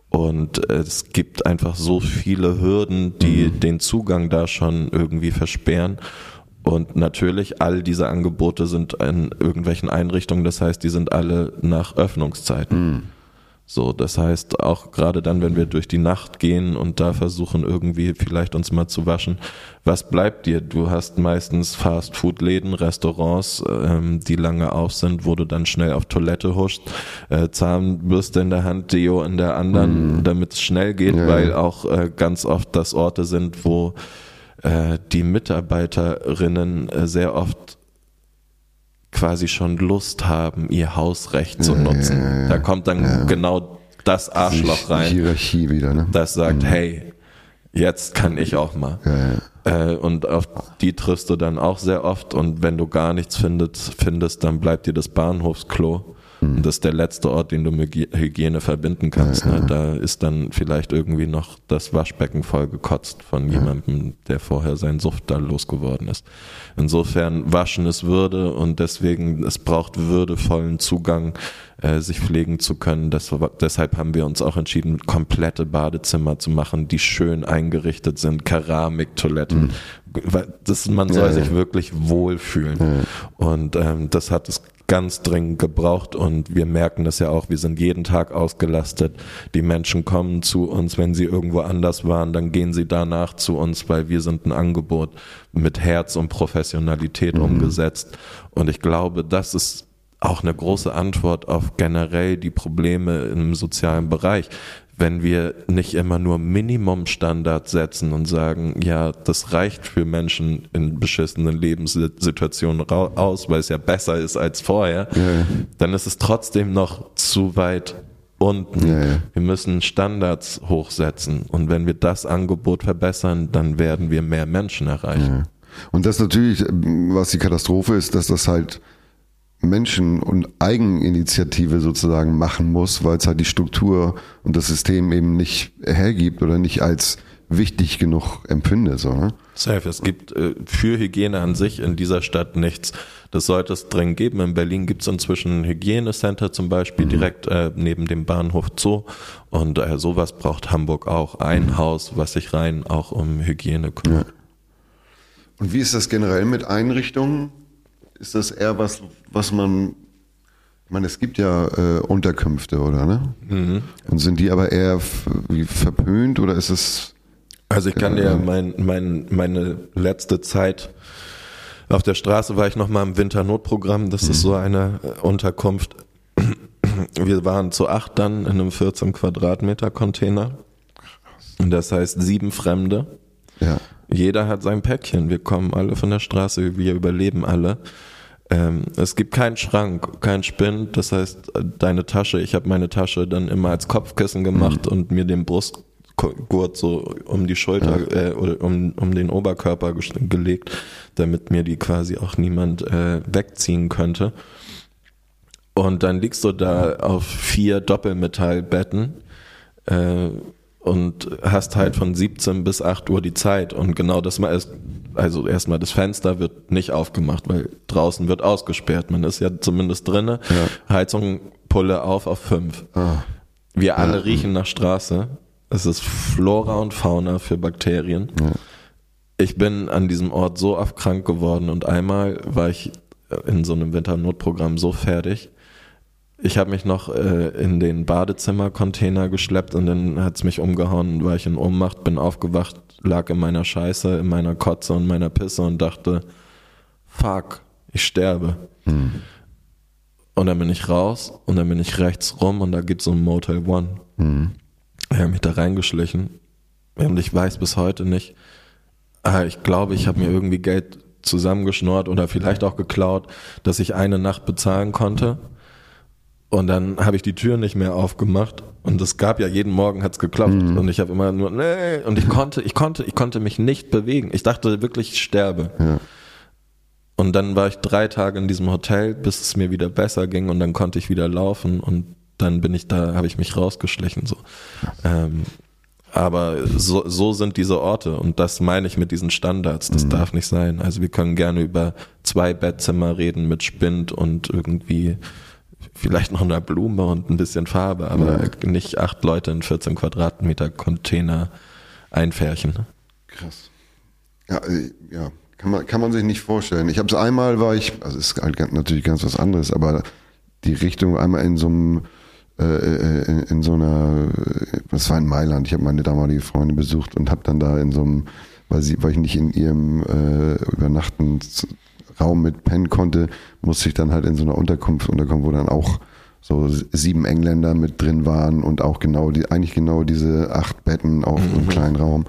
Und äh, es gibt einfach so viele Hürden, die mhm. den Zugang da schon irgendwie versperren. Und natürlich, all diese Angebote sind in irgendwelchen Einrichtungen, das heißt, die sind alle nach Öffnungszeiten. Mhm. So, das heißt, auch gerade dann, wenn wir durch die Nacht gehen und da versuchen irgendwie vielleicht uns mal zu waschen, was bleibt dir? Du hast meistens Fast-Food-Läden, Restaurants, ähm, die lange auf sind, wo du dann schnell auf Toilette huscht, äh, Zahnbürste in der Hand, Deo in der anderen, mhm. damit es schnell geht, ja. weil auch äh, ganz oft das Orte sind, wo äh, die Mitarbeiterinnen äh, sehr oft quasi schon Lust haben, ihr Hausrecht zu nutzen. Ja, ja, da kommt dann genau das Arschloch rein. Hierarchie wieder, ne? Das sagt, mhm. hey, jetzt kann ich auch mal. Äh, und auf die triffst du dann auch sehr oft und wenn du gar nichts findest, findest dann bleibt dir das Bahnhofsklo. Mhm. Und das ist der letzte Ort, den du mit Hygiene verbinden kannst. Ja, ne? Da ist dann vielleicht irgendwie noch das Waschbecken voll gekotzt von ja. jemandem, der vorher seinen Suft da losgeworden ist. Insofern waschen ist Würde und deswegen, es braucht würdevollen Zugang, äh, sich pflegen zu können. Das, deshalb haben wir uns auch entschieden, komplette Badezimmer zu machen, die schön eingerichtet sind, Keramiktoiletten. Mhm. Das, man soll ja, sich wirklich wohlfühlen. Und ähm, das hat es ganz dringend gebraucht und wir merken das ja auch, wir sind jeden Tag ausgelastet. Die Menschen kommen zu uns, wenn sie irgendwo anders waren, dann gehen sie danach zu uns, weil wir sind ein Angebot mit Herz und Professionalität mhm. umgesetzt. Und ich glaube, das ist auch eine große Antwort auf generell die Probleme im sozialen Bereich wenn wir nicht immer nur Minimumstandards setzen und sagen, ja, das reicht für Menschen in beschissenen Lebenssituationen aus, weil es ja besser ist als vorher, ja. dann ist es trotzdem noch zu weit unten. Ja, ja. Wir müssen Standards hochsetzen und wenn wir das Angebot verbessern, dann werden wir mehr Menschen erreichen. Und das natürlich, was die Katastrophe ist, dass das halt Menschen und Eigeninitiative sozusagen machen muss, weil es halt die Struktur und das System eben nicht hergibt oder nicht als wichtig genug empfinde. So, ne? Safe, es gibt äh, für Hygiene an sich in dieser Stadt nichts. Das sollte es dringend geben. In Berlin gibt es inzwischen ein Hygienecenter zum Beispiel mhm. direkt äh, neben dem Bahnhof Zoo. Und äh, sowas braucht Hamburg auch. Ein mhm. Haus, was sich rein auch um Hygiene kümmert. Ja. Und wie ist das generell mit Einrichtungen? Ist das eher was, was man, ich meine, es gibt ja äh, Unterkünfte, oder? Ne? Mhm. Und sind die aber eher wie verpönt oder ist es. Also ich kann dir äh, mein, mein, meine letzte Zeit auf der Straße war ich nochmal im Winternotprogramm. Das mhm. ist so eine äh, Unterkunft. Wir waren zu acht dann in einem 14 Quadratmeter Container. Und das heißt sieben Fremde. Ja. Jeder hat sein Päckchen. Wir kommen alle von der Straße, wir überleben alle. Ähm, es gibt keinen Schrank, kein Spind. Das heißt, deine Tasche, ich habe meine Tasche dann immer als Kopfkissen gemacht mhm. und mir den Brustgurt so um die Schulter ja. äh, oder um, um den Oberkörper gelegt, damit mir die quasi auch niemand äh, wegziehen könnte. Und dann liegst du da auf vier Doppelmetallbetten. Äh, und hast halt von 17 bis 8 Uhr die Zeit und genau das mal ist, also erstmal das Fenster wird nicht aufgemacht, weil draußen wird ausgesperrt. Man ist ja zumindest drinne. Ja. Heizung Pulle auf auf 5. Ah. Wir alle ja. riechen nach Straße. Es ist Flora und Fauna für Bakterien. Ja. Ich bin an diesem Ort so oft krank geworden und einmal war ich in so einem Winternotprogramm so fertig, ich habe mich noch äh, in den Badezimmercontainer geschleppt und dann hat's mich umgehauen, war ich in Ohnmacht, bin aufgewacht, lag in meiner Scheiße, in meiner Kotze und meiner Pisse und dachte, fuck, ich sterbe. Hm. Und dann bin ich raus und dann bin ich rechts rum und da gibt's so ein Motel One. Hm. Ich habe mich da reingeschlichen und ich weiß bis heute nicht, ah, ich glaube, ich habe mir irgendwie Geld zusammengeschnurrt oder vielleicht auch geklaut, dass ich eine Nacht bezahlen konnte und dann habe ich die Tür nicht mehr aufgemacht und es gab ja jeden Morgen hat's geklopft mhm. und ich habe immer nur nee und ich konnte ich konnte ich konnte mich nicht bewegen. Ich dachte wirklich ich sterbe. Ja. Und dann war ich drei Tage in diesem Hotel, bis es mir wieder besser ging und dann konnte ich wieder laufen und dann bin ich da, habe ich mich rausgeschlichen so. Ähm, aber so, so sind diese Orte und das meine ich mit diesen Standards. Das mhm. darf nicht sein. Also wir können gerne über zwei Bettzimmer reden mit Spind und irgendwie vielleicht noch eine Blume und ein bisschen Farbe, aber ja. nicht acht Leute in 14 Quadratmeter Container einfärchen. Ne? Krass. Ja, äh, ja, kann man, kann man sich nicht vorstellen. Ich habe es einmal, war ich, also ist halt natürlich ganz was anderes, aber die Richtung einmal in so einem äh, äh, in, in, so einer, das war in Mailand, ich habe meine damalige Freundin besucht und habe dann da in so einem, weil, sie, weil ich nicht in ihrem äh, Übernachtensraum mit pennen konnte, musste ich dann halt in so einer Unterkunft unterkommen, wo dann auch so sieben Engländer mit drin waren und auch genau die, eigentlich genau diese acht Betten auf mhm. einem kleinen Raum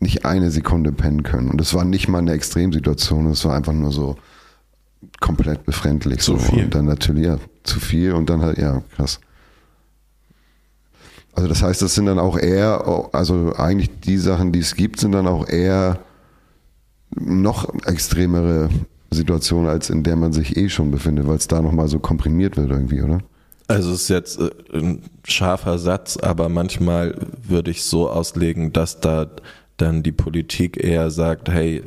nicht eine Sekunde pennen können. Und es war nicht mal eine Extremsituation, es war einfach nur so komplett befremdlich. Zu so. viel. Und dann natürlich, ja, zu viel und dann halt, ja, krass. Also das heißt, das sind dann auch eher, also eigentlich die Sachen, die es gibt, sind dann auch eher noch extremere Situationen, als in der man sich eh schon befindet, weil es da nochmal so komprimiert wird irgendwie, oder? Also es ist jetzt äh, ein scharfer Satz, aber manchmal würde ich so auslegen, dass da dann die Politik eher sagt, hey,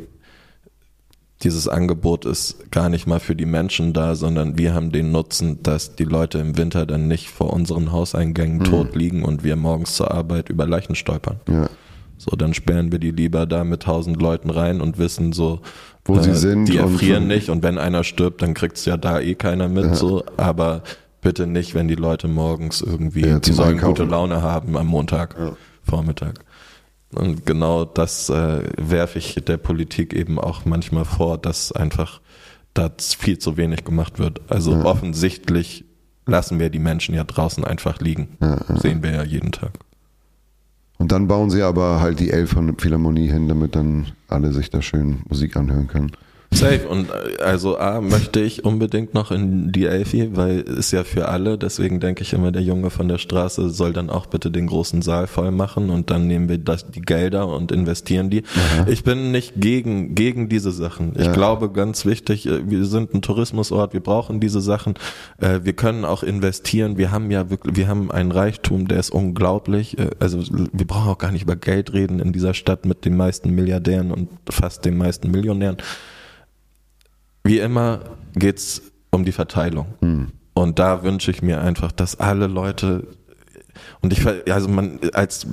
dieses Angebot ist gar nicht mal für die Menschen da, sondern wir haben den Nutzen, dass die Leute im Winter dann nicht vor unseren Hauseingängen mhm. tot liegen und wir morgens zur Arbeit über Leichen stolpern. Ja. So, dann sperren wir die lieber da mit tausend Leuten rein und wissen so, wo äh, sie sind. Die erfrieren und nicht und wenn einer stirbt, dann kriegt's ja da eh keiner mit, ja. so, aber bitte nicht, wenn die Leute morgens irgendwie, ja, die sollen Einkaufen. gute Laune haben am Montag, ja. Vormittag. Und genau das äh, werfe ich der Politik eben auch manchmal vor, dass einfach da viel zu wenig gemacht wird. Also offensichtlich lassen wir die Menschen ja draußen einfach liegen. Sehen wir ja jeden Tag. Und dann bauen sie aber halt die Elf Philharmonie hin, damit dann alle sich da schön Musik anhören können. Safe. Und äh, also A, möchte ich unbedingt noch in die Elfi, weil ist ja für alle. Deswegen denke ich immer, der Junge von der Straße soll dann auch bitte den großen Saal voll machen und dann nehmen wir das, die Gelder und investieren die. Aha. Ich bin nicht gegen, gegen diese Sachen. Ich ja. glaube, ganz wichtig, äh, wir sind ein Tourismusort, wir brauchen diese Sachen. Äh, wir können auch investieren. Wir haben ja wirklich, wir haben einen Reichtum, der ist unglaublich. Also wir brauchen auch gar nicht über Geld reden in dieser Stadt mit den meisten Milliardären und fast den meisten Millionären. Wie immer geht's um die Verteilung. Mhm. Und da wünsche ich mir einfach, dass alle Leute und ich, also man, als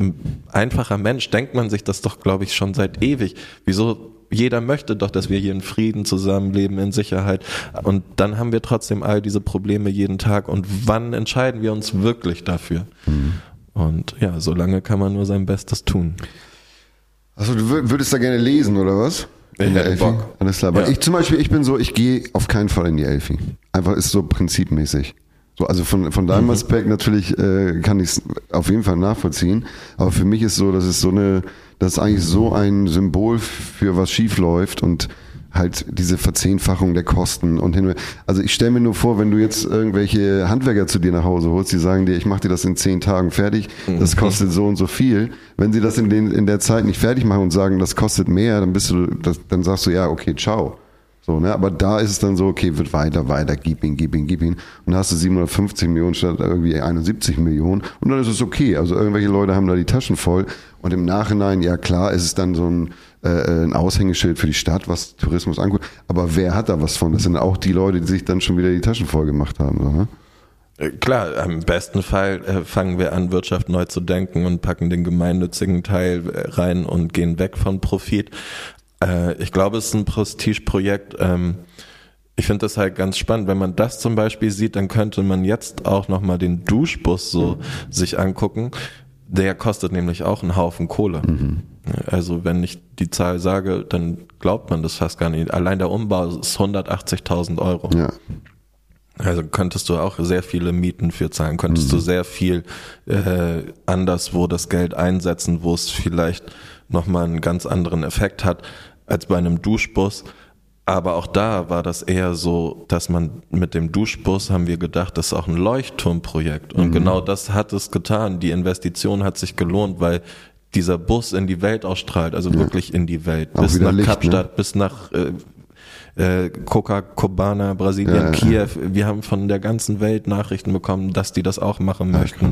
einfacher Mensch denkt man sich das doch, glaube ich, schon seit ewig. Wieso? Jeder möchte doch, dass wir hier in Frieden zusammenleben, in Sicherheit. Und dann haben wir trotzdem all diese Probleme jeden Tag. Und wann entscheiden wir uns wirklich dafür? Mhm. Und ja, solange kann man nur sein Bestes tun. Also du würdest da gerne lesen, oder was? In der Elfi? Bock. Alles klar. Weil ja. ich zum Beispiel, ich bin so, ich gehe auf keinen Fall in die Elfi. Einfach ist so prinzipmäßig. So, also von, von deinem mhm. Aspekt natürlich äh, kann ich es auf jeden Fall nachvollziehen. Aber für mich ist so, dass es so eine, das ist eigentlich so ein Symbol für was schief läuft und halt diese Verzehnfachung der Kosten und hin. Also ich stelle mir nur vor, wenn du jetzt irgendwelche Handwerker zu dir nach Hause holst, die sagen dir, ich mache dir das in zehn Tagen fertig, das mhm. kostet so und so viel. Wenn sie das in, den, in der Zeit nicht fertig machen und sagen, das kostet mehr, dann bist du, das, dann sagst du ja, okay, ciao. So, ne? Aber da ist es dann so, okay, wird weiter, weiter, gib ihn, gib ihn, gib ihn. Und dann hast du 750 Millionen statt irgendwie 71 Millionen. Und dann ist es okay. Also irgendwelche Leute haben da die Taschen voll. Und im Nachhinein, ja klar, ist es dann so ein, äh, ein Aushängeschild für die Stadt, was Tourismus anguckt. Aber wer hat da was von? Das sind auch die Leute, die sich dann schon wieder die Taschen voll gemacht haben. So, ne? Äh, klar, im besten Fall äh, fangen wir an, Wirtschaft neu zu denken und packen den gemeinnützigen Teil äh, rein und gehen weg von Profit. Äh, ich glaube, es ist ein Prestigeprojekt. Ähm, ich finde das halt ganz spannend. Wenn man das zum Beispiel sieht, dann könnte man jetzt auch nochmal den Duschbus so sich angucken. Der kostet nämlich auch einen Haufen Kohle. Mhm. Also wenn ich die Zahl sage, dann glaubt man das fast gar nicht. Allein der Umbau ist 180.000 Euro. Ja. Also könntest du auch sehr viele Mieten für zahlen, könntest mhm. du sehr viel äh, anderswo das Geld einsetzen, wo es vielleicht nochmal einen ganz anderen Effekt hat als bei einem Duschbus. Aber auch da war das eher so, dass man mit dem Duschbus haben wir gedacht, das ist auch ein Leuchtturmprojekt. Und mhm. genau das hat es getan. Die Investition hat sich gelohnt, weil dieser Bus in die Welt ausstrahlt, also ja. wirklich in die Welt. Auch bis nach Licht, Kapstadt, ne? bis nach äh, äh, Copacabana, Brasilien, ja, Kiew. Wir haben von der ganzen Welt Nachrichten bekommen, dass die das auch machen ja, möchten.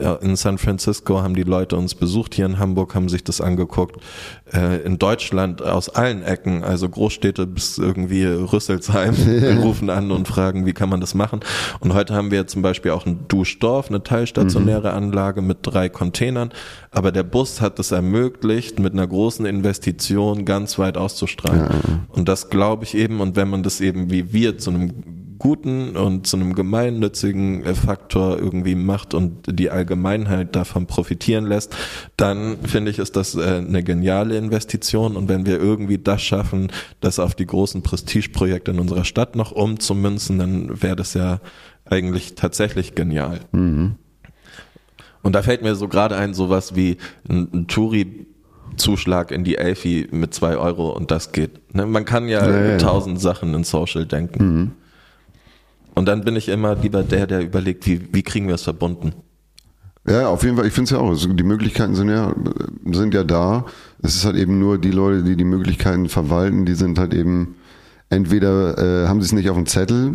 Ja, in San Francisco haben die Leute uns besucht, hier in Hamburg haben sich das angeguckt. Äh, in Deutschland aus allen Ecken, also Großstädte bis irgendwie Rüsselsheim, rufen an und fragen, wie kann man das machen. Und heute haben wir zum Beispiel auch ein Duschdorf, eine teilstationäre mhm. Anlage mit drei Containern. Aber der Bus hat es ermöglicht, mit einer großen Investition ganz weit auszustrahlen. Und das glaube ich eben, und wenn man das eben wie wir zu einem guten und zu einem gemeinnützigen äh, Faktor irgendwie macht und die Allgemeinheit davon profitieren lässt, dann finde ich, ist das äh, eine geniale Investition. Und wenn wir irgendwie das schaffen, das auf die großen Prestigeprojekte in unserer Stadt noch umzumünzen, dann wäre das ja eigentlich tatsächlich genial. Mhm. Und da fällt mir so gerade ein, sowas wie ein, ein Touri Zuschlag in die Elfi mit zwei Euro und das geht. Ne? Man kann ja, ja, ja tausend Sachen in Social denken. Mhm. Und dann bin ich immer lieber der, der überlegt, wie, wie kriegen wir es verbunden. Ja, auf jeden Fall. Ich finde es ja auch. Die Möglichkeiten sind ja, sind ja da. Es ist halt eben nur die Leute, die die Möglichkeiten verwalten, die sind halt eben entweder äh, haben sie es nicht auf dem Zettel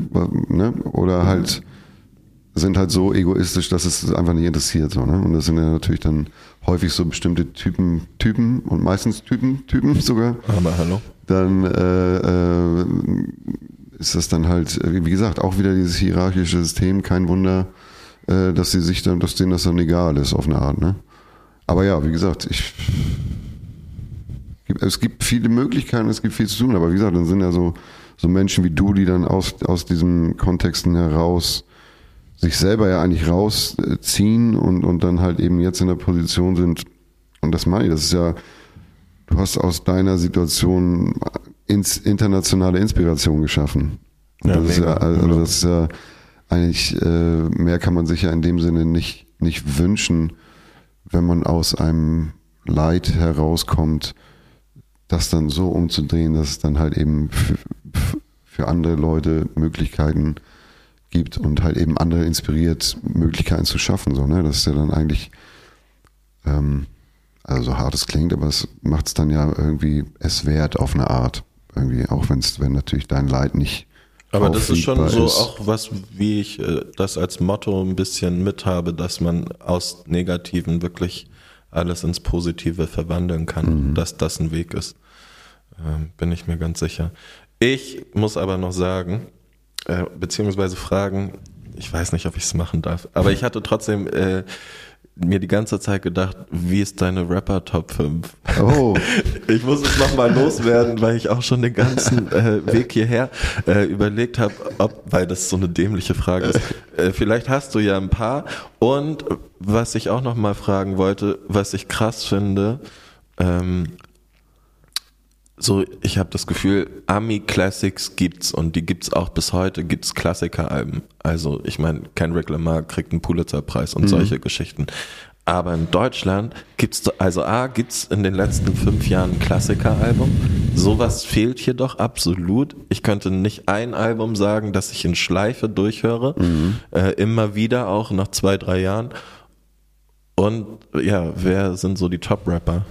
ne, oder halt sind halt so egoistisch, dass es einfach nicht interessiert. So, ne? Und das sind ja natürlich dann häufig so bestimmte Typen, Typen und meistens Typen, Typen sogar. Aber hallo. Dann äh, äh, ist das dann halt, wie gesagt, auch wieder dieses hierarchische System. Kein Wunder, äh, dass sie sich dann, dass denen das dann egal ist auf eine Art. Ne? Aber ja, wie gesagt, ich es gibt viele Möglichkeiten, es gibt viel zu tun, aber wie gesagt, dann sind ja so, so Menschen wie du, die dann aus, aus diesen Kontexten heraus sich selber ja eigentlich rausziehen und, und dann halt eben jetzt in der Position sind, und das meine ich, das ist ja, du hast aus deiner Situation ins, internationale Inspiration geschaffen. Ja, das, ist ja, also das ist ja eigentlich, äh, mehr kann man sich ja in dem Sinne nicht, nicht wünschen, wenn man aus einem Leid herauskommt, das dann so umzudrehen, dass es dann halt eben für, für andere Leute Möglichkeiten gibt und halt eben andere inspiriert, Möglichkeiten zu schaffen. So, ne? Das ist ja dann eigentlich, ähm, also so hart es klingt, aber es macht es dann ja irgendwie es wert auf eine Art. Irgendwie, auch wenn es, wenn natürlich dein Leid nicht. Aber das ist schon so ist. auch was, wie ich äh, das als Motto ein bisschen mit habe, dass man aus Negativen wirklich alles ins Positive verwandeln kann, mhm. dass das ein Weg ist. Ähm, bin ich mir ganz sicher. Ich muss aber noch sagen, äh, beziehungsweise fragen, ich weiß nicht, ob ich es machen darf, aber ich hatte trotzdem äh, mir die ganze Zeit gedacht, wie ist deine Rapper Top 5? Oh. Ich muss es nochmal loswerden, weil ich auch schon den ganzen äh, Weg hierher äh, überlegt habe, ob, weil das so eine dämliche Frage ist. Äh, vielleicht hast du ja ein paar. Und was ich auch nochmal fragen wollte, was ich krass finde, ähm, so, ich habe das Gefühl, Ami Classics gibt's und die gibt's auch bis heute, gibt's Klassikeralben. Also, ich meine, Kendrick Lamar kriegt einen Pulitzerpreis und mhm. solche Geschichten. Aber in Deutschland gibt's also A gibt's in den letzten fünf Jahren ein Klassikeralbum. Sowas fehlt hier doch absolut. Ich könnte nicht ein Album sagen, das ich in Schleife durchhöre, mhm. äh, immer wieder auch nach zwei drei Jahren. Und ja, wer sind so die Top-Rapper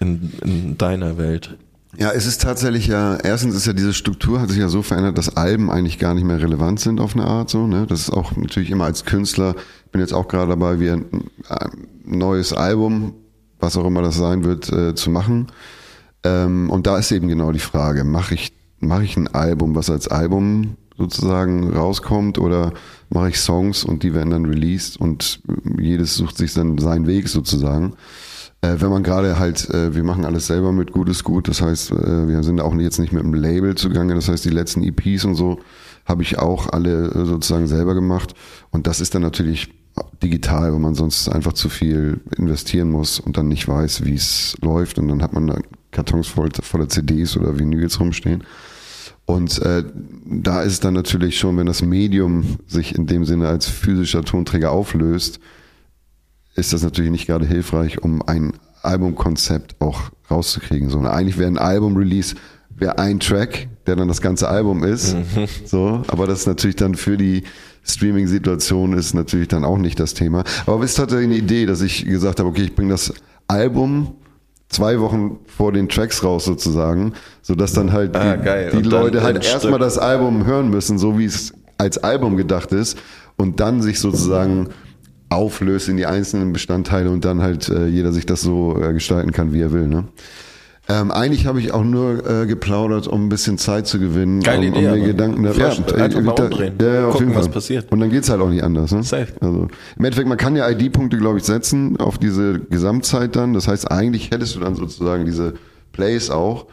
in, in deiner Welt? Ja, es ist tatsächlich ja, erstens ist ja diese Struktur hat sich ja so verändert, dass Alben eigentlich gar nicht mehr relevant sind auf eine Art so. Ne? Das ist auch natürlich immer als Künstler, ich bin jetzt auch gerade dabei, wie ein, neues Album, was auch immer das sein wird, äh, zu machen. Ähm, und da ist eben genau die Frage, mache ich, mache ich ein Album, was als Album sozusagen rauskommt oder mache ich Songs und die werden dann released und jedes sucht sich dann seinen Weg sozusagen. Äh, wenn man gerade halt, äh, wir machen alles selber mit Gutes Gut, das heißt, äh, wir sind auch jetzt nicht mit einem Label zugange, das heißt, die letzten EPs und so habe ich auch alle äh, sozusagen selber gemacht und das ist dann natürlich digital, weil man sonst einfach zu viel investieren muss und dann nicht weiß, wie es läuft und dann hat man da Kartons voll, voller CDs oder Vinyls rumstehen. Und äh, da ist dann natürlich schon, wenn das Medium sich in dem Sinne als physischer Tonträger auflöst, ist das natürlich nicht gerade hilfreich, um ein Albumkonzept auch rauszukriegen. So, eigentlich wäre ein Album-Release wäre ein Track, der dann das ganze Album ist. Mhm. So, aber das ist natürlich dann für die Streaming-Situation ist natürlich dann auch nicht das Thema. Aber es hatte eine Idee, dass ich gesagt habe, okay, ich bringe das Album zwei Wochen vor den Tracks raus sozusagen, so dass dann halt ah, die, die Leute halt erstmal das Album hören müssen, so wie es als Album gedacht ist und dann sich sozusagen auflöst in die einzelnen Bestandteile und dann halt äh, jeder sich das so äh, gestalten kann, wie er will. Ne? Ähm, eigentlich habe ich auch nur äh, geplaudert, um ein bisschen Zeit zu gewinnen, Geile um, um mir Gedanken da, ja, einfach äh, mal umdrehen. Ja, auf Gucken, jeden Fall. was passiert. Und dann geht's halt auch nicht anders. Ne? Safe. Also im Endeffekt, man kann ja ID-Punkte, glaube ich, setzen auf diese Gesamtzeit dann. Das heißt, eigentlich hättest du dann sozusagen diese Plays auch.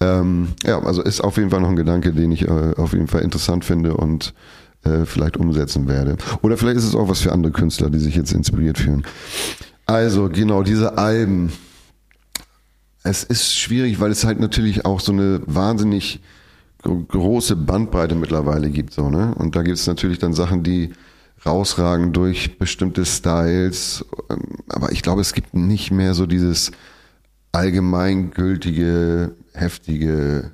Ähm, ja, also ist auf jeden Fall noch ein Gedanke, den ich äh, auf jeden Fall interessant finde und äh, vielleicht umsetzen werde. Oder vielleicht ist es auch was für andere Künstler, die sich jetzt inspiriert fühlen. Also genau, diese Alben. Es ist schwierig, weil es halt natürlich auch so eine wahnsinnig große Bandbreite mittlerweile gibt. So, ne? Und da gibt es natürlich dann Sachen, die rausragen durch bestimmte Styles. Ähm, aber ich glaube, es gibt nicht mehr so dieses allgemeingültige, heftige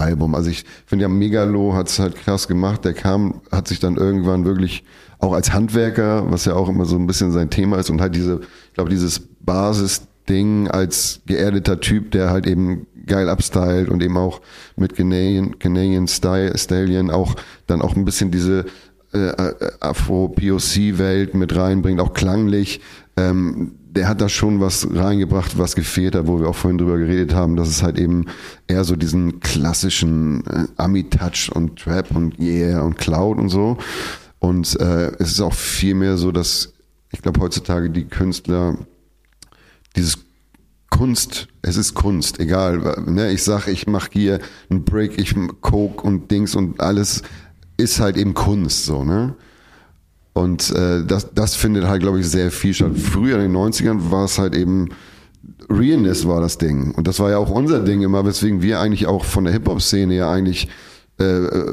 Album. Also ich finde ja, Megalo hat es halt krass gemacht. Der kam, hat sich dann irgendwann wirklich auch als Handwerker, was ja auch immer so ein bisschen sein Thema ist, und halt diese, ich glaube, dieses Basisding als geerdeter Typ, der halt eben geil abstylt und eben auch mit Canadian, Canadian Style, Stallion auch dann auch ein bisschen diese äh, äh Afro-POC-Welt mit reinbringt, auch klanglich. Ähm, der hat da schon was reingebracht, was gefehlt hat, wo wir auch vorhin drüber geredet haben, dass es halt eben eher so diesen klassischen äh, Ami-Touch und Trap und Yeah und Cloud und so. Und äh, es ist auch viel mehr so, dass ich glaube heutzutage die Künstler dieses Kunst, es ist Kunst, egal. Ne? Ich sag, ich mache hier einen Break, ich Coke und Dings und alles ist halt eben Kunst, so, ne? Und äh, das, das findet halt, glaube ich, sehr viel statt. Früher in den 90ern war es halt eben, Realness war das Ding. Und das war ja auch unser Ding immer, weswegen wir eigentlich auch von der Hip-Hop-Szene ja eigentlich äh, äh,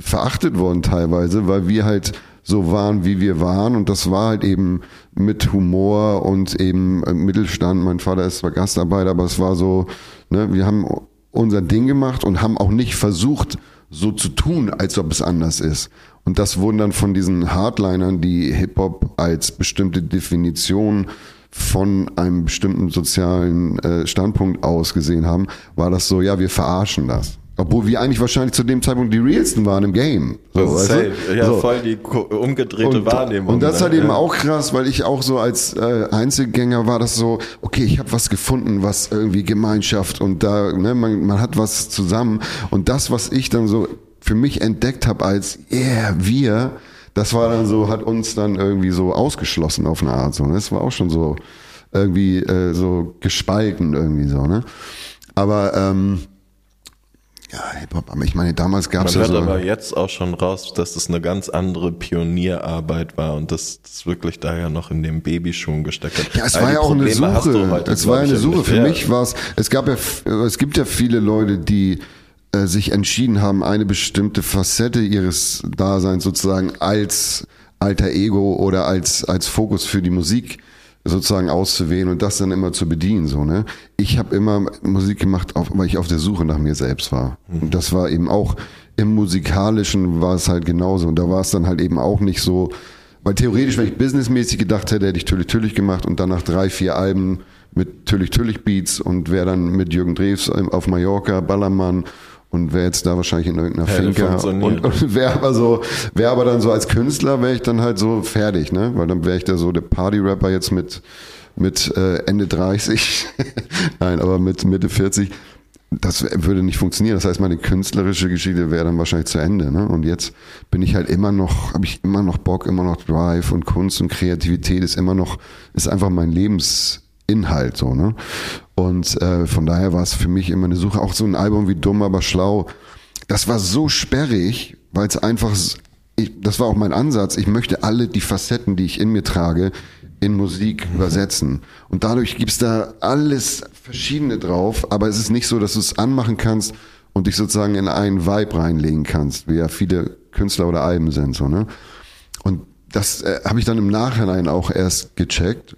verachtet wurden teilweise, weil wir halt so waren, wie wir waren. Und das war halt eben mit Humor und eben äh, Mittelstand. Mein Vater ist zwar Gastarbeiter, aber es war so, ne, wir haben unser Ding gemacht und haben auch nicht versucht, so zu tun, als ob es anders ist. Und das wurden dann von diesen Hardlinern, die Hip-Hop als bestimmte Definition von einem bestimmten sozialen äh, Standpunkt aus gesehen haben, war das so, ja, wir verarschen das. Obwohl wir eigentlich wahrscheinlich zu dem Zeitpunkt die realsten waren im Game. So, Safe. Ja, so. voll die umgedrehte und, Wahrnehmung. Und das ist halt eben auch krass, weil ich auch so als äh, Einzelgänger war das so, okay, ich habe was gefunden, was irgendwie Gemeinschaft und da, ne, man, man hat was zusammen. Und das, was ich dann so für mich entdeckt habe als, yeah, wir, das war dann so, hat uns dann irgendwie so ausgeschlossen auf eine Art. So. Ne? Das war auch schon so irgendwie äh, so gespalten irgendwie so. Ne? Aber ähm, ja, Hip-Hop, aber ich meine, damals gab es ja Man hört so aber jetzt auch schon raus, dass das eine ganz andere Pionierarbeit war und das, das wirklich da ja noch in den Babyschuhen gesteckt hat. Ja, es war ja auch eine Suche. Heute, es war eine Suche. Für mich war es, es gab ja, es gibt ja viele Leute, die äh, sich entschieden haben, eine bestimmte Facette ihres Daseins sozusagen als alter Ego oder als, als Fokus für die Musik sozusagen auszuwählen und das dann immer zu bedienen. So, ne? Ich habe immer Musik gemacht, auf, weil ich auf der Suche nach mir selbst war. Mhm. Und das war eben auch im musikalischen war es halt genauso. Und da war es dann halt eben auch nicht so, weil theoretisch, wenn ich businessmäßig gedacht hätte, hätte ich Tüllich Tüllich gemacht und dann nach drei, vier Alben mit Tüllich Tüllich Beats und wäre dann mit Jürgen Drews auf Mallorca, Ballermann und wäre jetzt da wahrscheinlich in irgendeiner Finca und, und wäre aber so, wäre aber dann so als Künstler wäre ich dann halt so fertig, ne? Weil dann wäre ich da so der Party-Rapper jetzt mit mit äh, Ende 30, nein, aber mit Mitte 40. Das würde nicht funktionieren. Das heißt, meine künstlerische Geschichte wäre dann wahrscheinlich zu Ende. Ne? Und jetzt bin ich halt immer noch, habe ich immer noch Bock, immer noch Drive und Kunst und Kreativität ist immer noch, ist einfach mein Lebensinhalt so. Ne? Und äh, von daher war es für mich immer eine Suche. Auch so ein Album wie Dumm, aber schlau. Das war so sperrig, weil es einfach, ich, das war auch mein Ansatz. Ich möchte alle die Facetten, die ich in mir trage, in Musik mhm. übersetzen. Und dadurch gibt's da alles Verschiedene drauf, aber es ist nicht so, dass du es anmachen kannst und dich sozusagen in einen Vibe reinlegen kannst, wie ja viele Künstler oder Alben sind. So, ne? Und das äh, habe ich dann im Nachhinein auch erst gecheckt,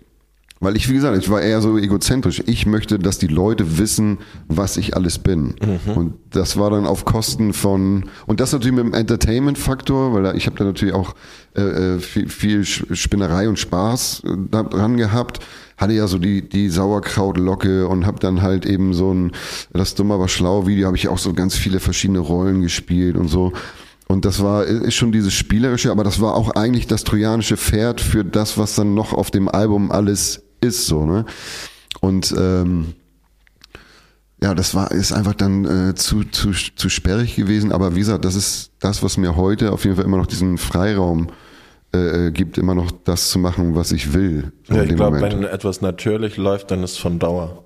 weil ich, wie gesagt, ich war eher so egozentrisch. Ich möchte, dass die Leute wissen, was ich alles bin. Mhm. Und das war dann auf Kosten von, und das natürlich mit dem Entertainment-Faktor, weil ich habe da natürlich auch äh, äh viel, viel Spinnerei und Spaß äh, dran gehabt. Hatte ja so die, die Sauerkrautlocke und habe dann halt eben so ein, das dumme aber schlau Video, habe ich auch so ganz viele verschiedene Rollen gespielt und so. Und das war, ist schon dieses Spielerische, aber das war auch eigentlich das trojanische Pferd für das, was dann noch auf dem Album alles ist so, ne? Und ähm, ja, das war ist einfach dann äh, zu, zu, zu sperrig gewesen, aber wie gesagt, das ist das, was mir heute auf jeden Fall immer noch diesen Freiraum äh, äh gibt, immer noch das zu machen, was ich will. Ja, ich glaube, wenn etwas natürlich läuft, dann ist es von Dauer.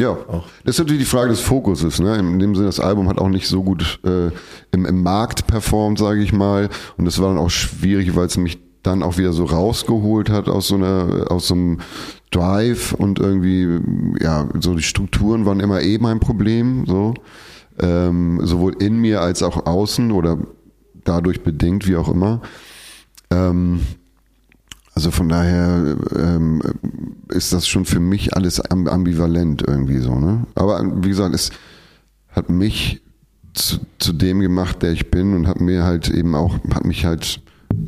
Ja, auch. das ist natürlich die Frage des Fokuses. Ne? In dem Sinne, das Album hat auch nicht so gut äh, im, im Markt performt, sage ich mal. Und das war dann auch schwierig, weil es mich dann auch wieder so rausgeholt hat aus so einer, aus so einem Drive und irgendwie, ja, so die Strukturen waren immer eh mein Problem, so. Ähm, sowohl in mir als auch außen oder dadurch bedingt, wie auch immer. Ähm, also von daher ähm, ist das schon für mich alles ambivalent irgendwie so, ne? Aber wie gesagt, es hat mich zu, zu dem gemacht, der ich bin und hat mir halt eben auch, hat mich halt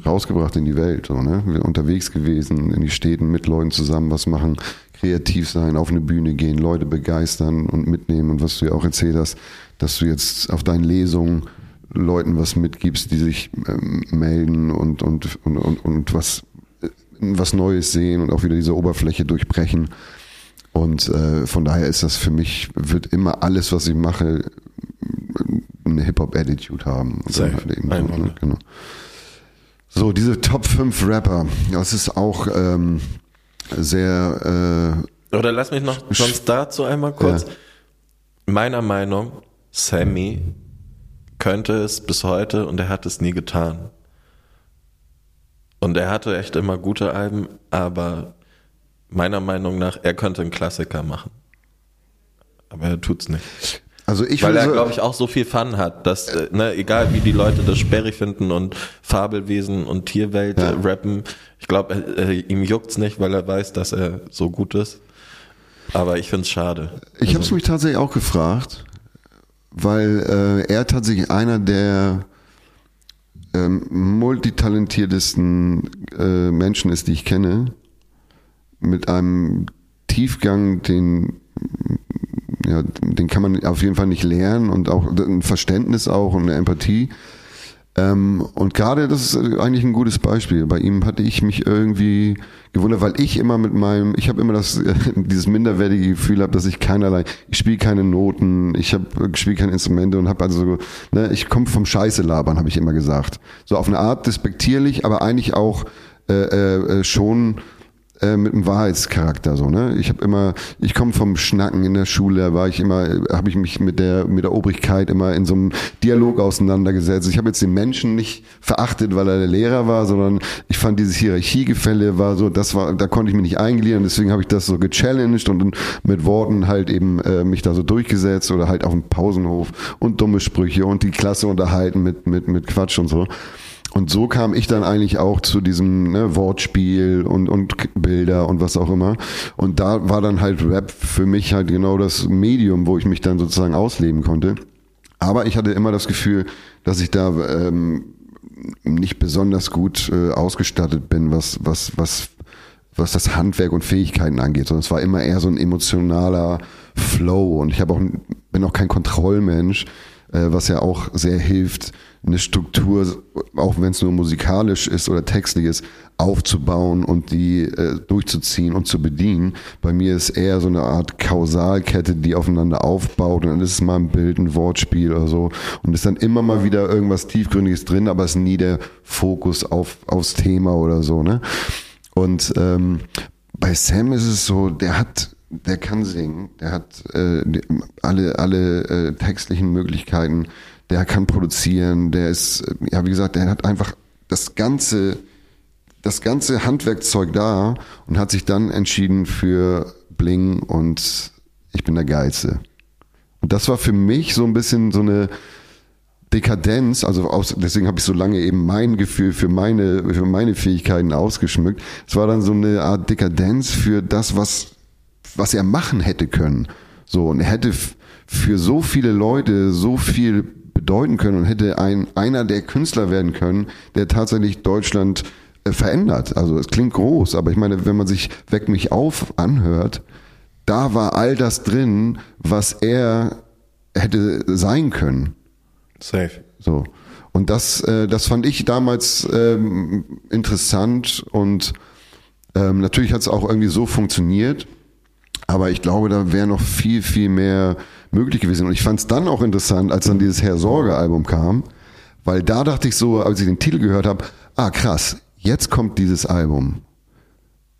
rausgebracht in die Welt, so, ne? Unterwegs gewesen, in die Städten mit Leuten zusammen was machen, kreativ sein, auf eine Bühne gehen, Leute begeistern und mitnehmen und was du ja auch erzählt hast, dass du jetzt auf deinen Lesungen Leuten was mitgibst, die sich ähm, melden und, und, und, und, und was was Neues sehen und auch wieder diese Oberfläche durchbrechen. Und äh, von daher ist das für mich, wird immer alles, was ich mache, eine Hip-Hop-Attitude haben. Safe. Halt eben, ne? genau. So, diese Top 5 Rapper, das ist auch ähm, sehr. Äh, Oder lass mich noch sonst dazu einmal kurz. Ja. Meiner Meinung, Sammy könnte es bis heute und er hat es nie getan. Und er hatte echt immer gute Alben, aber meiner Meinung nach, er könnte einen Klassiker machen. Aber er tut's nicht. Also ich Weil er, glaube ich, auch so viel Fun hat, dass, äh, ne, egal wie die Leute das sperrig finden und Fabelwesen und Tierwelt ja. rappen, ich glaube, äh, ihm juckt's nicht, weil er weiß, dass er so gut ist. Aber ich find's schade. Ich also. habe es mich tatsächlich auch gefragt, weil äh, er tatsächlich einer der ähm, multitalentiertesten äh, Menschen ist, die ich kenne, mit einem Tiefgang, den ja, den kann man auf jeden Fall nicht lernen und auch ein Verständnis auch und eine Empathie. Ähm, und gerade das ist eigentlich ein gutes Beispiel. Bei ihm hatte ich mich irgendwie gewundert, weil ich immer mit meinem, ich habe immer das dieses minderwertige Gefühl habe, dass ich keinerlei, ich spiele keine Noten, ich habe spiele keine Instrumente und habe also, ne, ich komme vom Scheiße labern, habe ich immer gesagt. So auf eine Art despektierlich, aber eigentlich auch äh, äh, schon äh, mit einem Wahrheitscharakter so ne? Ich habe immer ich komme vom Schnacken in der Schule war ich immer habe ich mich mit der mit der Obrigkeit immer in so einem Dialog auseinandergesetzt. Ich habe jetzt den Menschen nicht verachtet weil er der Lehrer war sondern ich fand dieses Hierarchiegefälle war so das war da konnte ich mich nicht eingliedern deswegen habe ich das so gechallenged und mit Worten halt eben äh, mich da so durchgesetzt oder halt auf dem Pausenhof und dumme Sprüche und die Klasse unterhalten mit mit mit Quatsch und so und so kam ich dann eigentlich auch zu diesem ne, Wortspiel und, und Bilder und was auch immer. Und da war dann halt Rap für mich halt genau das Medium, wo ich mich dann sozusagen ausleben konnte. Aber ich hatte immer das Gefühl, dass ich da ähm, nicht besonders gut äh, ausgestattet bin, was, was, was, was das Handwerk und Fähigkeiten angeht, sondern es war immer eher so ein emotionaler Flow und ich habe auch bin auch kein Kontrollmensch, äh, was ja auch sehr hilft, eine Struktur, auch wenn es nur musikalisch ist oder textlich ist, aufzubauen und die äh, durchzuziehen und zu bedienen. Bei mir ist eher so eine Art Kausalkette, die aufeinander aufbaut und dann ist es mal ein Bild, ein Wortspiel oder so und ist dann immer mal wieder irgendwas tiefgründiges drin, aber es ist nie der Fokus auf aufs Thema oder so. Ne? Und ähm, bei Sam ist es so, der hat der kann singen, der hat äh, alle alle äh, textlichen Möglichkeiten der kann produzieren, der ist, ja, wie gesagt, der hat einfach das ganze, das ganze Handwerkzeug da und hat sich dann entschieden für Bling und ich bin der Geilste. Und das war für mich so ein bisschen so eine Dekadenz, also aus, deswegen habe ich so lange eben mein Gefühl für meine, für meine Fähigkeiten ausgeschmückt. Es war dann so eine Art Dekadenz für das, was, was er machen hätte können. So, und er hätte für so viele Leute so viel bedeuten können und hätte ein, einer der Künstler werden können, der tatsächlich Deutschland äh, verändert. Also es klingt groß, aber ich meine, wenn man sich Weck mich auf anhört, da war all das drin, was er hätte sein können. Safe. So. Und das, äh, das fand ich damals ähm, interessant und ähm, natürlich hat es auch irgendwie so funktioniert. Aber ich glaube, da wäre noch viel, viel mehr möglich gewesen. Und ich fand es dann auch interessant, als dann dieses Herr Sorge-Album kam, weil da dachte ich so, als ich den Titel gehört habe, ah krass, jetzt kommt dieses Album.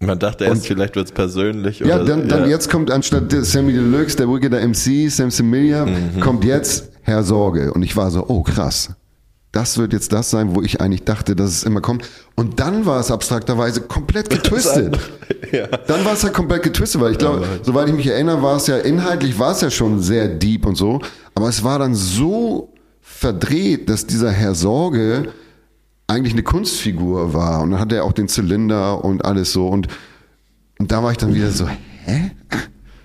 Man dachte erst, und, vielleicht wird's persönlich. Ja, oder, dann, dann ja. jetzt kommt anstatt Sammy Deluxe, der Wickeder MC, Sam Similia, mhm. kommt jetzt Herr Sorge. Und ich war so, oh krass. Das wird jetzt das sein, wo ich eigentlich dachte, dass es immer kommt. Und dann war es abstrakterweise komplett getwistet. ja. Dann war es halt komplett getwistet, weil ich glaube, ja, soweit ich mich erinnere, war es ja inhaltlich war es ja schon sehr deep und so. Aber es war dann so verdreht, dass dieser Herr Sorge eigentlich eine Kunstfigur war. Und dann hat er auch den Zylinder und alles so. Und, und da war ich dann wieder so, hä?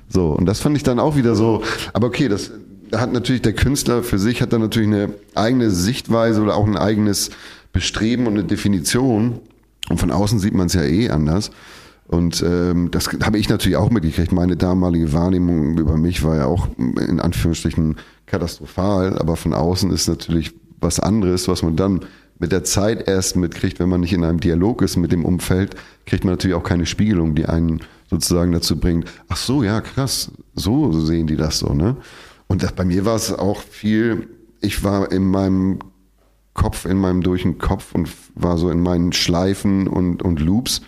So, und das fand ich dann auch wieder so, aber okay, das hat natürlich der Künstler für sich, hat dann natürlich eine eigene Sichtweise oder auch ein eigenes Bestreben und eine Definition. Und von außen sieht man es ja eh anders. Und ähm, das habe ich natürlich auch mitgekriegt. Meine damalige Wahrnehmung über mich war ja auch in Anführungsstrichen katastrophal, aber von außen ist natürlich was anderes, was man dann mit der Zeit erst mitkriegt, wenn man nicht in einem Dialog ist mit dem Umfeld, kriegt man natürlich auch keine Spiegelung, die einen sozusagen dazu bringt, ach so, ja, krass, so sehen die das so, ne? Und das, bei mir war es auch viel, ich war in meinem Kopf, in meinem durch den Kopf und war so in meinen Schleifen und, und Loops.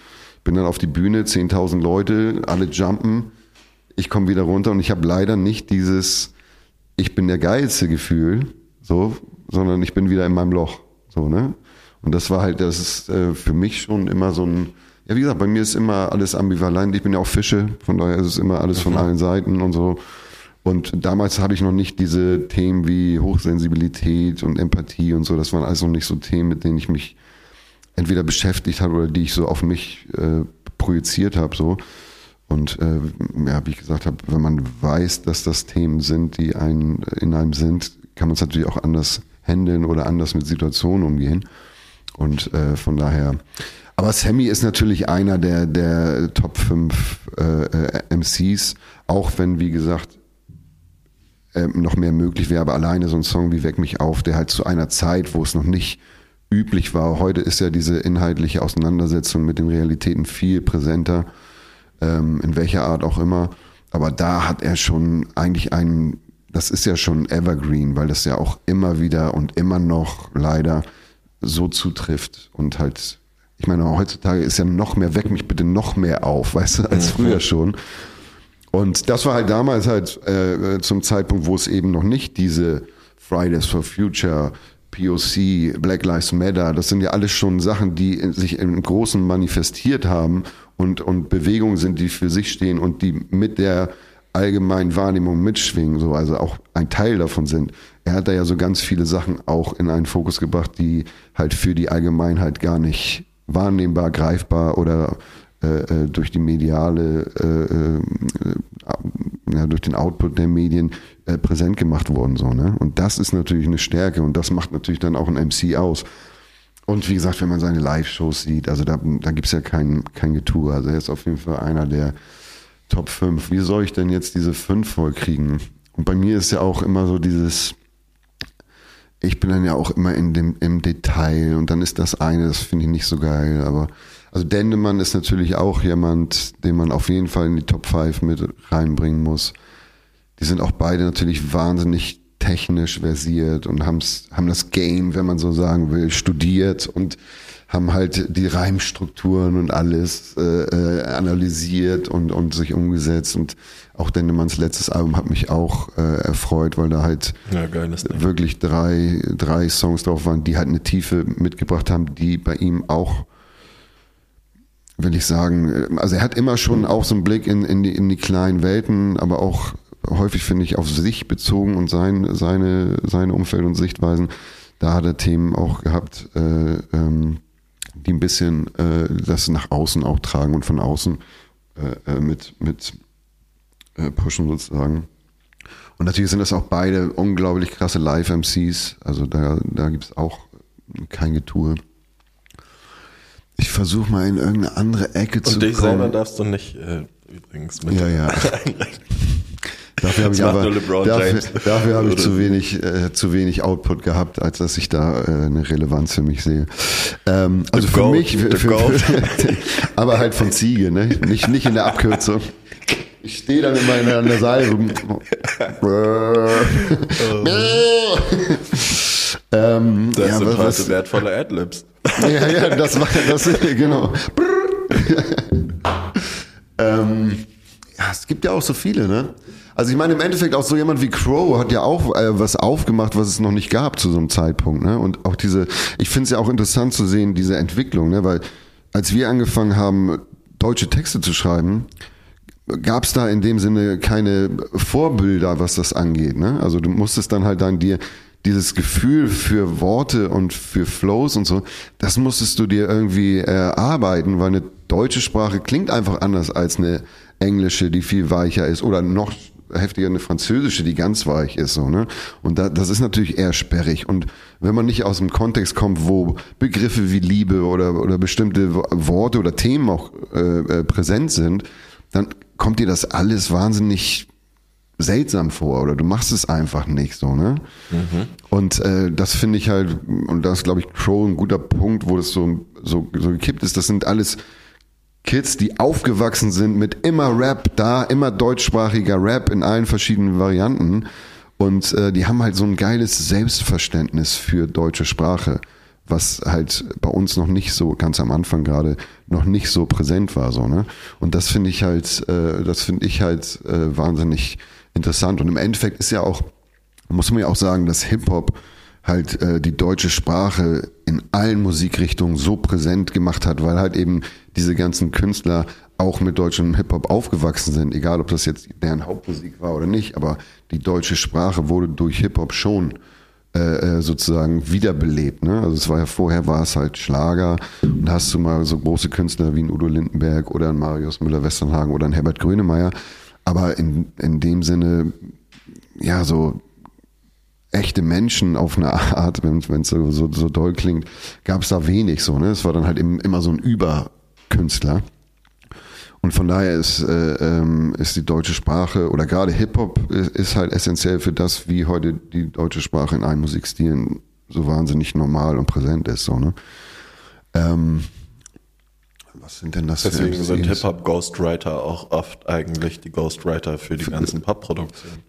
Bin dann auf die Bühne, 10.000 Leute, alle jumpen. Ich komme wieder runter und ich habe leider nicht dieses, ich bin der geilste Gefühl, so, sondern ich bin wieder in meinem Loch. So, ne? Und das war halt, das ist äh, für mich schon immer so ein, ja, wie gesagt, bei mir ist immer alles ambivalent. Ich bin ja auch Fische, von daher ist es immer alles von mhm. allen Seiten und so. Und damals habe ich noch nicht diese Themen wie Hochsensibilität und Empathie und so. Das waren alles noch nicht so Themen, mit denen ich mich entweder beschäftigt habe oder die ich so auf mich äh, projiziert habe. So. Und äh, ja, wie ich gesagt habe, wenn man weiß, dass das Themen sind, die einen, in einem sind, kann man es natürlich auch anders handeln oder anders mit Situationen umgehen. Und äh, von daher. Aber Sammy ist natürlich einer der, der Top 5 äh, äh MCs, auch wenn, wie gesagt, äh, noch mehr möglich wäre, aber alleine so ein Song wie Weck mich auf, der halt zu einer Zeit, wo es noch nicht üblich war. Heute ist ja diese inhaltliche Auseinandersetzung mit den Realitäten viel präsenter, ähm, in welcher Art auch immer. Aber da hat er schon eigentlich einen, das ist ja schon Evergreen, weil das ja auch immer wieder und immer noch leider so zutrifft und halt, ich meine, heutzutage ist ja noch mehr, weck mich bitte noch mehr auf, weißt du, als mhm. früher schon. Und das war halt damals halt äh, zum Zeitpunkt, wo es eben noch nicht diese Fridays for Future, POC, Black Lives Matter, das sind ja alles schon Sachen, die sich im Großen manifestiert haben und, und Bewegungen sind, die für sich stehen und die mit der allgemeinen Wahrnehmung mitschwingen, so, also auch ein Teil davon sind. Er hat da ja so ganz viele Sachen auch in einen Fokus gebracht, die halt für die Allgemeinheit gar nicht wahrnehmbar, greifbar oder äh, äh, durch die mediale, äh, äh, ja, durch den Output der Medien äh, präsent gemacht worden. So, ne? Und das ist natürlich eine Stärke und das macht natürlich dann auch ein MC aus. Und wie gesagt, wenn man seine Live-Shows sieht, also da, da gibt es ja kein, kein Getue. Also er ist auf jeden Fall einer der Top 5. Wie soll ich denn jetzt diese 5 voll kriegen? Und bei mir ist ja auch immer so dieses, ich bin dann ja auch immer in dem, im Detail und dann ist das eine, das finde ich nicht so geil, aber also Dendemann ist natürlich auch jemand, den man auf jeden Fall in die Top 5 mit reinbringen muss. Die sind auch beide natürlich wahnsinnig technisch versiert und haben's, haben das Game, wenn man so sagen will, studiert und haben halt die Reimstrukturen und alles äh, äh, analysiert und, und sich umgesetzt. Und auch Dendemanns letztes Album hat mich auch äh, erfreut, weil da halt ja, wirklich drei, drei Songs drauf waren, die halt eine Tiefe mitgebracht haben, die bei ihm auch will ich sagen, also er hat immer schon auch so einen Blick in, in, die, in die kleinen Welten, aber auch häufig, finde ich, auf sich bezogen und sein, seine, seine Umfeld und Sichtweisen. Da hat er Themen auch gehabt, äh, ähm, die ein bisschen äh, das nach außen auch tragen und von außen äh, äh mit, mit äh, pushen sozusagen. Und natürlich sind das auch beide unglaublich krasse Live-MCs. Also da, da gibt es auch kein Getue. Ich versuche mal in irgendeine andere Ecke Und zu kommen. Und dich selber darfst du nicht äh, übrigens mit. Ja, ja. Dafür habe ich aber dafür, dafür habe ich zu wenig äh, zu wenig Output gehabt, als dass ich da äh, eine Relevanz für mich sehe. Ähm, also für goat, mich, für, für, für, aber halt von Ziege, ne? Nicht nicht in der Abkürzung. Ich stehe dann immer in der Seite. ähm, das ja, sind was, heute wertvolle Adlibs. Ja, ja, das war das genau. ähm, ja, es gibt ja auch so viele, ne? Also ich meine, im Endeffekt auch so jemand wie Crow hat ja auch äh, was aufgemacht, was es noch nicht gab zu so einem Zeitpunkt. Ne? Und auch diese, ich finde es ja auch interessant zu sehen, diese Entwicklung, ne? weil als wir angefangen haben, deutsche Texte zu schreiben, gab es da in dem Sinne keine Vorbilder, was das angeht. Ne? Also du musstest dann halt dann dir dieses Gefühl für Worte und für Flows und so, das musstest du dir irgendwie erarbeiten, weil eine deutsche Sprache klingt einfach anders als eine englische, die viel weicher ist oder noch heftiger eine französische, die ganz weich ist, so, ne? Und da, das ist natürlich eher sperrig. Und wenn man nicht aus dem Kontext kommt, wo Begriffe wie Liebe oder, oder bestimmte Worte oder Themen auch äh, äh, präsent sind, dann kommt dir das alles wahnsinnig seltsam vor oder du machst es einfach nicht so, ne? Mhm. Und äh, das finde ich halt, und das glaube ich Crow ein guter Punkt, wo das so, so, so gekippt ist, das sind alles Kids, die aufgewachsen sind mit immer Rap da, immer deutschsprachiger Rap in allen verschiedenen Varianten. Und äh, die haben halt so ein geiles Selbstverständnis für deutsche Sprache, was halt bei uns noch nicht so, ganz am Anfang gerade, noch nicht so präsent war. So, ne? Und das finde ich halt, äh, das finde ich halt äh, wahnsinnig interessant. Und im Endeffekt ist ja auch, muss man ja auch sagen, dass Hip-Hop halt äh, die deutsche Sprache in allen Musikrichtungen so präsent gemacht hat, weil halt eben diese ganzen Künstler auch mit deutschem Hip-Hop aufgewachsen sind, egal ob das jetzt deren Hauptmusik war oder nicht, aber die deutsche Sprache wurde durch Hip-Hop schon äh, äh, sozusagen wiederbelebt. Ne? Also es war ja vorher war es halt Schlager und hast du mal so große Künstler wie ein Udo Lindenberg oder ein Marius Müller-Westernhagen oder ein Herbert Grönemeyer, aber in, in dem Sinne, ja, so echte Menschen auf eine Art, wenn es so, so, so doll klingt, gab es da wenig so. Ne? Es war dann halt eben immer so ein Über- Künstler. Und von daher ist, äh, ähm, ist die deutsche Sprache oder gerade Hip-Hop ist, ist, halt essentiell für das, wie heute die deutsche Sprache in allen Musikstilen so wahnsinnig normal und präsent ist. So, ne? Ähm, was sind denn das Deswegen für sind Hip-Hop Ghostwriter auch oft eigentlich die Ghostwriter für die für, ganzen Pop-Produktionen.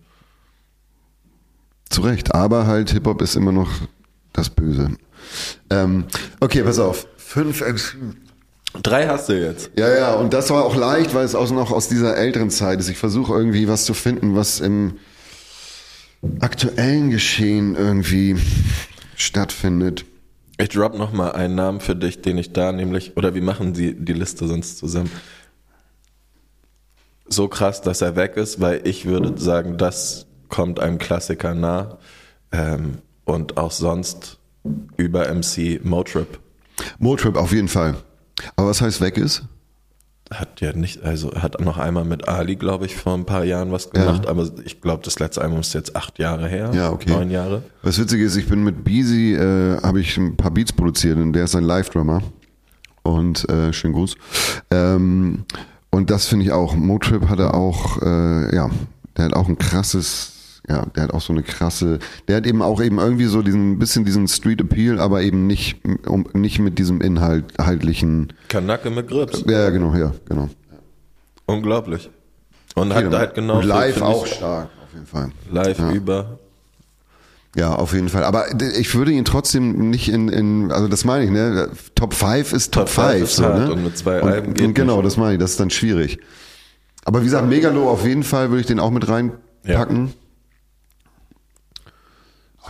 Zu Recht, aber halt Hip-Hop ist immer noch das Böse. Ähm, okay, pass auf. Fünf MCs Drei hast du jetzt. Ja, ja, und das war auch leicht, weil es auch noch aus dieser älteren Zeit ist. Ich versuche irgendwie was zu finden, was im aktuellen Geschehen irgendwie stattfindet. Ich drop noch mal einen Namen für dich, den ich da nämlich, oder wir machen die, die Liste sonst zusammen. So krass, dass er weg ist, weil ich würde sagen, das kommt einem Klassiker nah. Ähm, und auch sonst über MC Motrip. Motrip auf jeden Fall. Aber was heißt weg ist? Hat ja nicht, also hat noch einmal mit Ali, glaube ich, vor ein paar Jahren was gemacht, ja. aber ich glaube, das letzte Album ist jetzt acht Jahre her. Ja, okay. Neun Jahre. Was witzig ist, ich bin mit Beezy, äh, habe ich ein paar Beats produziert und der ist ein Live-Drummer. Und äh, schönen Gruß. Ähm, und das finde ich auch. Motrip hatte auch, äh, ja, der hat auch ein krasses ja, der hat auch so eine krasse, der hat eben auch eben irgendwie so diesen bisschen diesen Street Appeal, aber eben nicht um, nicht mit diesem inhaltlichen Kanacke mit Grips. Ja, genau, ja, genau. Unglaublich. Und hat halt genau Und live auch stark auf jeden Fall. Live ja. über ja, auf jeden Fall. Aber ich würde ihn trotzdem nicht in, in also das meine ich, ne? Top 5 ist Top, 5. So, ne? Und mit zwei Alben geht und Genau, das meine ich, das ist dann schwierig. Aber wie gesagt, Megalo auf jeden Fall würde ich den auch mit reinpacken. Ja.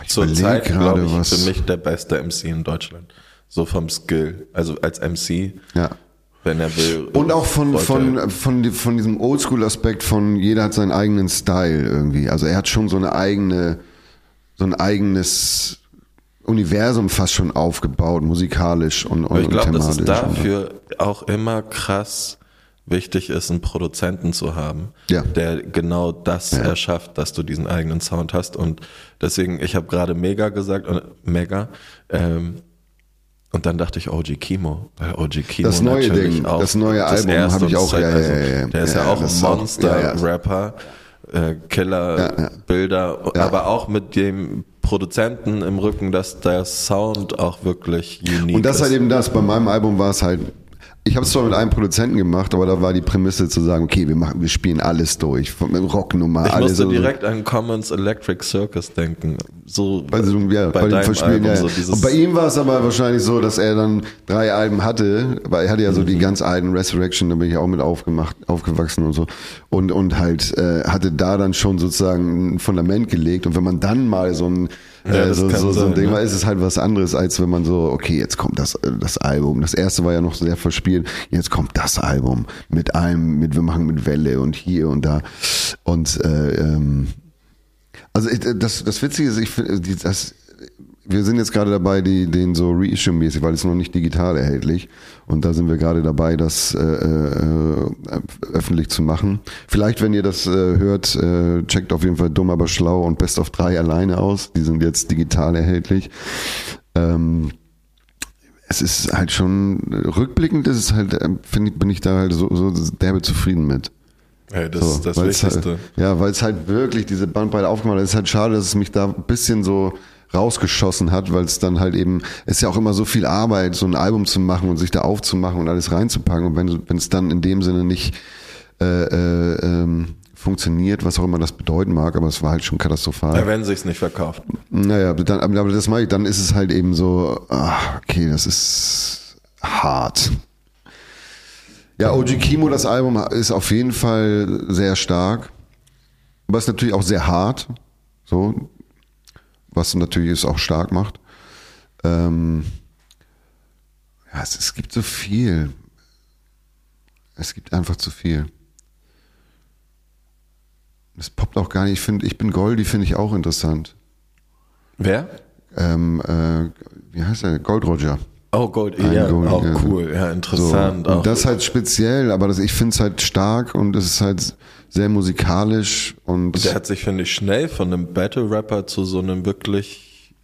Ich Zur Zeit, glaube ich, was. für mich der beste MC in Deutschland. So vom Skill. Also als MC. Ja. Wenn er will. Und auch von, von, von, von diesem Oldschool-Aspekt von jeder hat seinen eigenen Style irgendwie. Also er hat schon so eine eigene, so ein eigenes Universum fast schon aufgebaut, musikalisch und, und ich glaube, das ist dafür auch immer krass wichtig ist, einen Produzenten zu haben, ja. der genau das ja. erschafft, dass du diesen eigenen Sound hast. Und deswegen, ich habe gerade Mega gesagt, Mega, ähm, und dann dachte ich OG Kimo, weil OG Kimo das neue Ding, auch, das neue Album habe ich auch. Ja, also, ja, ja, der ist ja, auch ein Monster-Rapper, äh, Killer, Bilder, aber auch mit dem Produzenten im Rücken, dass der Sound auch wirklich unique ist. Und das ist halt eben das. Bei meinem Album war es halt ich habe es zwar mit einem Produzenten gemacht, aber da war die Prämisse zu sagen, okay, wir machen, wir spielen alles durch, von Rocknummer, ich alles. musste direkt an Commons Electric Circus denken, so bei, so, ja, bei, bei dem Album, ja. so Und bei ihm war es aber wahrscheinlich so, dass er dann drei Alben hatte, weil er hatte ja so mhm. die ganz alten Resurrection, da bin ich auch mit aufgemacht, aufgewachsen und so und und halt äh, hatte da dann schon sozusagen ein Fundament gelegt und wenn man dann mal so ein ja, äh, so, so, so ein Ding ne? ist es halt was anderes, als wenn man so, okay, jetzt kommt das, äh, das Album. Das erste war ja noch sehr verspielt. Jetzt kommt das Album mit einem, mit, wir machen mit Welle und hier und da. Und äh, ähm, also das, das Witzige ist, ich finde, das, wir sind jetzt gerade dabei, die, den so Reissue-mäßig, weil es noch nicht digital erhältlich. Und da sind wir gerade dabei, das äh, äh, öffentlich zu machen. Vielleicht, wenn ihr das äh, hört, äh, checkt auf jeden Fall Dumm, aber schlau und Best of 3 alleine aus. Die sind jetzt digital erhältlich. Ähm, es ist halt schon, rückblickend ist es halt, äh, finde ich, bin ich da halt so, so derbe zufrieden mit. Hey, das so, ist das Wichtigste. Halt, ja, weil es halt wirklich diese Bandbreite aufgemacht hat. Es ist halt schade, dass es mich da ein bisschen so rausgeschossen hat, weil es dann halt eben, es ist ja auch immer so viel Arbeit, so ein Album zu machen und sich da aufzumachen und alles reinzupacken. Und wenn wenn es dann in dem Sinne nicht äh, äh, ähm, funktioniert, was auch immer das bedeuten mag, aber es war halt schon katastrophal. Ja, wenn sich's nicht verkauft. Naja, dann, aber das mache ich, dann ist es halt eben so, ach, okay, das ist hart. Ja, OG Kimo, das Album ist auf jeden Fall sehr stark, aber ist natürlich auch sehr hart. So, was natürlich es auch stark macht. Ähm, ja, es, es gibt so viel. Es gibt einfach zu viel. Es poppt auch gar nicht. Ich finde, ich bin Goldie, finde ich auch interessant. Wer? Ähm, äh, wie heißt er? Gold Roger. Oh, Gold, ja, Gold, auch ja. cool, ja, interessant. So. Und das halt speziell, aber das, ich finde es halt stark und es ist halt sehr musikalisch und. und der hat sich, finde ich, schnell von einem Battle-Rapper zu so einem wirklich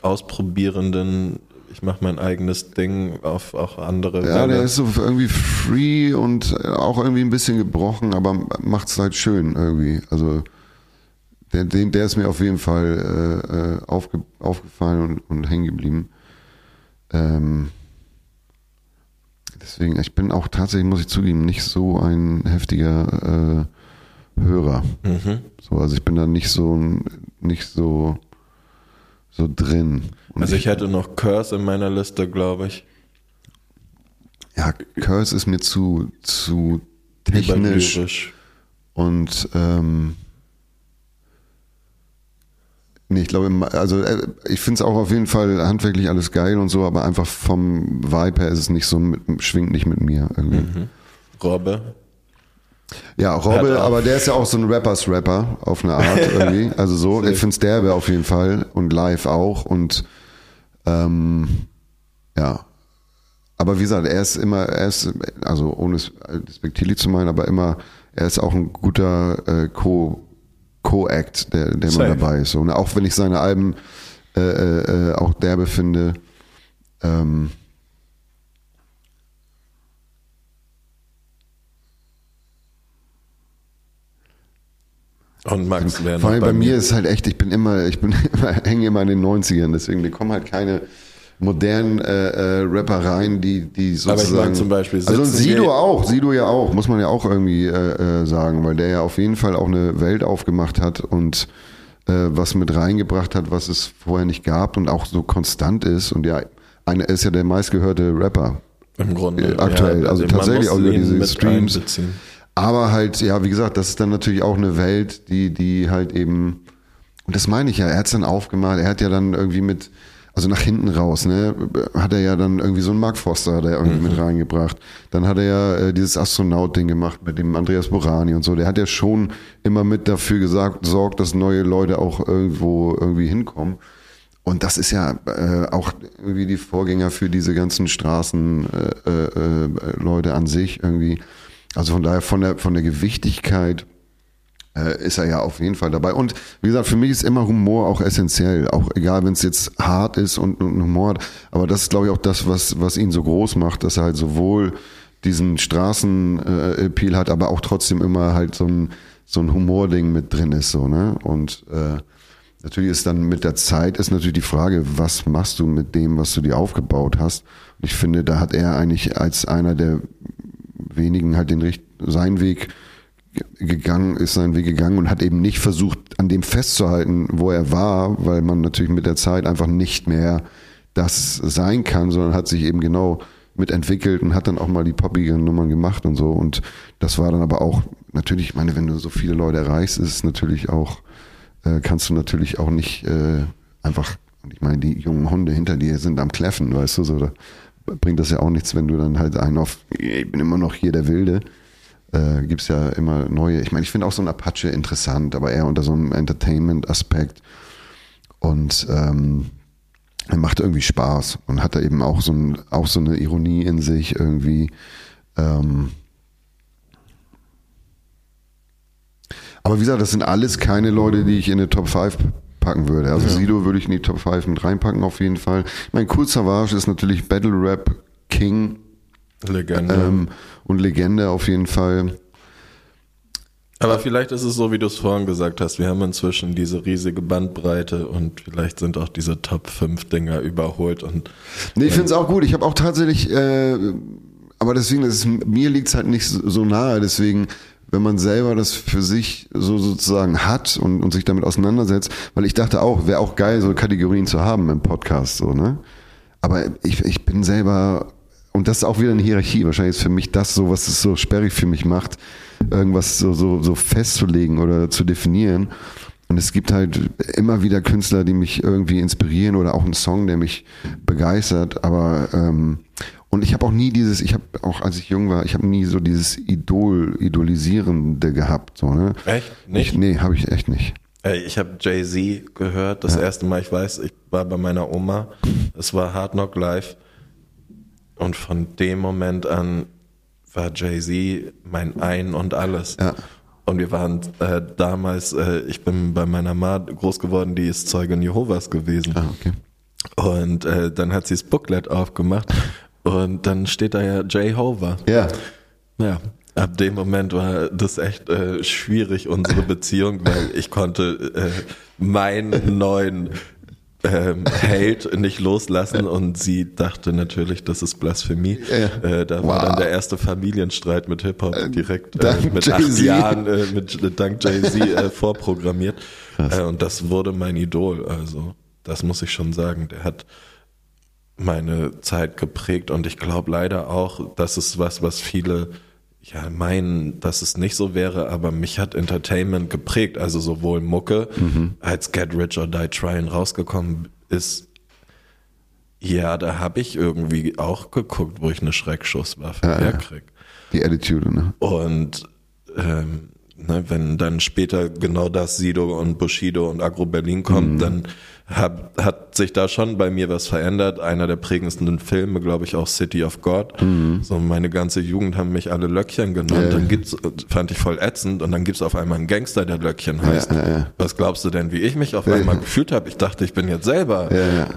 ausprobierenden, ich mache mein eigenes Ding auf auch andere. Ja, Welle. der ist so irgendwie free und auch irgendwie ein bisschen gebrochen, aber macht es halt schön irgendwie. Also der, der ist mir auf jeden Fall äh, äh aufge, aufgefallen und, und hängen geblieben. Ähm, deswegen, ich bin auch tatsächlich, muss ich zugeben, nicht so ein heftiger äh, Hörer. Mhm. So, also ich bin da nicht so nicht so so drin. Und also ich, ich hätte noch Curse in meiner Liste, glaube ich. Ja, Curse ist mir zu zu technisch und ähm, Nee, ich glaube, also äh, ich finde es auch auf jeden Fall handwerklich alles geil und so, aber einfach vom Vibe her ist es nicht so, mit, schwingt nicht mit mir irgendwie. Mhm. Robbe? Ja, Robbe, aber der ist ja auch so ein Rappers-Rapper auf eine Art irgendwie. Also so, ich finde es derbe auf jeden Fall und live auch und ähm, ja. Aber wie gesagt, er ist immer, er ist, also ohne es despektierlich zu meinen, aber immer, er ist auch ein guter äh, Co- Co-Act, der, der immer dabei ist. Und auch wenn ich seine Alben äh, äh, äh, auch derbe finde, ähm, Und Max wäre Vor allem bei, bei mir ist halt echt, ich bin immer, ich bin immer, hänge immer in den 90ern, deswegen, die kommen halt keine modernen äh, äh, Rappereien, die, die sozusagen. Aber ich meine zum Beispiel. Also Sido auch, Sido ja auch, muss man ja auch irgendwie äh, äh, sagen, weil der ja auf jeden Fall auch eine Welt aufgemacht hat und äh, was mit reingebracht hat, was es vorher nicht gab und auch so konstant ist und ja, einer ist ja der meistgehörte Rapper. Im Grunde. Äh, aktuell, ja, also tatsächlich auch über diese Streams. Aber halt, ja, wie gesagt, das ist dann natürlich auch eine Welt, die, die halt eben, und das meine ich ja, er hat es dann aufgemacht, er hat ja dann irgendwie mit, also nach hinten raus, ne, hat er ja dann irgendwie so einen Mark Foster da irgendwie mhm. mit reingebracht. Dann hat er ja äh, dieses Astronaut-Ding gemacht mit dem Andreas Borani und so. Der hat ja schon immer mit dafür gesagt, sorgt, dass neue Leute auch irgendwo irgendwie hinkommen. Und das ist ja äh, auch irgendwie die Vorgänger für diese ganzen Straßenleute äh, äh, Leute an sich irgendwie. Also von daher von der von der Gewichtigkeit äh, ist er ja auf jeden Fall dabei. Und wie gesagt, für mich ist immer Humor auch essentiell. Auch egal, wenn es jetzt hart ist und, und Humor hat. Aber das ist, glaube ich, auch das, was, was ihn so groß macht, dass er halt sowohl diesen Straßen-Appeal äh, hat, aber auch trotzdem immer halt so ein, so ein Humording mit drin ist. So, ne? Und äh, Natürlich ist dann mit der Zeit ist natürlich die Frage, was machst du mit dem, was du dir aufgebaut hast? Und ich finde, da hat er eigentlich als einer der wenigen halt den seinen Weg gegangen, ist seinen Weg gegangen und hat eben nicht versucht, an dem festzuhalten, wo er war, weil man natürlich mit der Zeit einfach nicht mehr das sein kann, sondern hat sich eben genau mitentwickelt und hat dann auch mal die poppigen Nummern gemacht und so. Und das war dann aber auch, natürlich, ich meine, wenn du so viele Leute erreichst, ist es natürlich auch, äh, kannst du natürlich auch nicht äh, einfach, ich meine, die jungen Hunde hinter dir sind am Kläffen, weißt du, so, da bringt das ja auch nichts, wenn du dann halt einen auf, ich bin immer noch hier der Wilde. Äh, gibt's ja immer neue. Ich meine, ich finde auch so ein Apache interessant, aber eher unter so einem Entertainment-Aspekt. Und ähm, er macht irgendwie Spaß und hat da eben auch so, ein, auch so eine Ironie in sich irgendwie. Ähm aber wie gesagt, das sind alles keine Leute, die ich in eine Top 5 packen würde. Also ja. Sido würde ich in die Top 5 mit reinpacken auf jeden Fall. Mein Cool Savage ist natürlich Battle Rap King. Legende. Ähm, und Legende auf jeden Fall. Aber vielleicht ist es so, wie du es vorhin gesagt hast, wir haben inzwischen diese riesige Bandbreite und vielleicht sind auch diese Top 5 Dinger überholt und. Nee, ich finde es auch gut. Ich habe auch tatsächlich, äh, aber deswegen, ist, mir liegt es halt nicht so nahe, deswegen, wenn man selber das für sich so sozusagen hat und, und sich damit auseinandersetzt, weil ich dachte auch, wäre auch geil, so Kategorien zu haben im Podcast, so, ne? Aber ich, ich bin selber, und das ist auch wieder eine Hierarchie, wahrscheinlich ist für mich das so, was es so sperrig für mich macht irgendwas so, so, so festzulegen oder zu definieren. Und es gibt halt immer wieder Künstler, die mich irgendwie inspirieren oder auch einen Song, der mich begeistert. Aber ähm, und ich habe auch nie dieses, ich habe auch als ich jung war, ich habe nie so dieses Idol, idolisierende gehabt. So, ne? Echt? Nicht? Ich, nee, habe ich echt nicht. Ich habe Jay-Z gehört, das ja. erste Mal, ich weiß, ich war bei meiner Oma, es war Hard Knock Live und von dem Moment an war Jay-Z mein Ein und alles. Ja. Und wir waren äh, damals, äh, ich bin bei meiner Ma groß geworden, die ist Zeugin Jehovas gewesen. Ah, okay. Und äh, dann hat sie das Booklet aufgemacht und dann steht da ja Jehovah. Ja. Ja. Ab dem Moment war das echt äh, schwierig, unsere Beziehung, weil ich konnte äh, meinen neuen ähm, hält, nicht loslassen und sie dachte natürlich, das ist Blasphemie. Ja. Äh, da wow. war dann der erste Familienstreit mit Hip-Hop äh, direkt äh, mit acht Jahren äh, mit dank Jay-Z äh, vorprogrammiert. Äh, und das wurde mein Idol. Also das muss ich schon sagen. Der hat meine Zeit geprägt und ich glaube leider auch, das ist was, was viele ja, meinen, dass es nicht so wäre, aber mich hat Entertainment geprägt. Also sowohl Mucke, mhm. als Get Rich or Die Trying rausgekommen ist. Ja, da habe ich irgendwie auch geguckt, wo ich eine Schreckschusswaffe ja, herkrieg. Die Attitude, ne? Und ähm, ne, wenn dann später genau das Sido und Bushido und Agro Berlin kommt, mhm. dann hab, hat sich da schon bei mir was verändert. Einer der prägendsten Filme, glaube ich, auch City of God. Mhm. So meine ganze Jugend haben mich alle Löckchen genannt. Ja. Dann gibt's, fand ich voll ätzend und dann gibt's auf einmal einen Gangster, der Löckchen heißt. Ja, ja, Was glaubst du denn, wie ich mich auf einmal gefühlt habe? Ich dachte, ich bin jetzt selber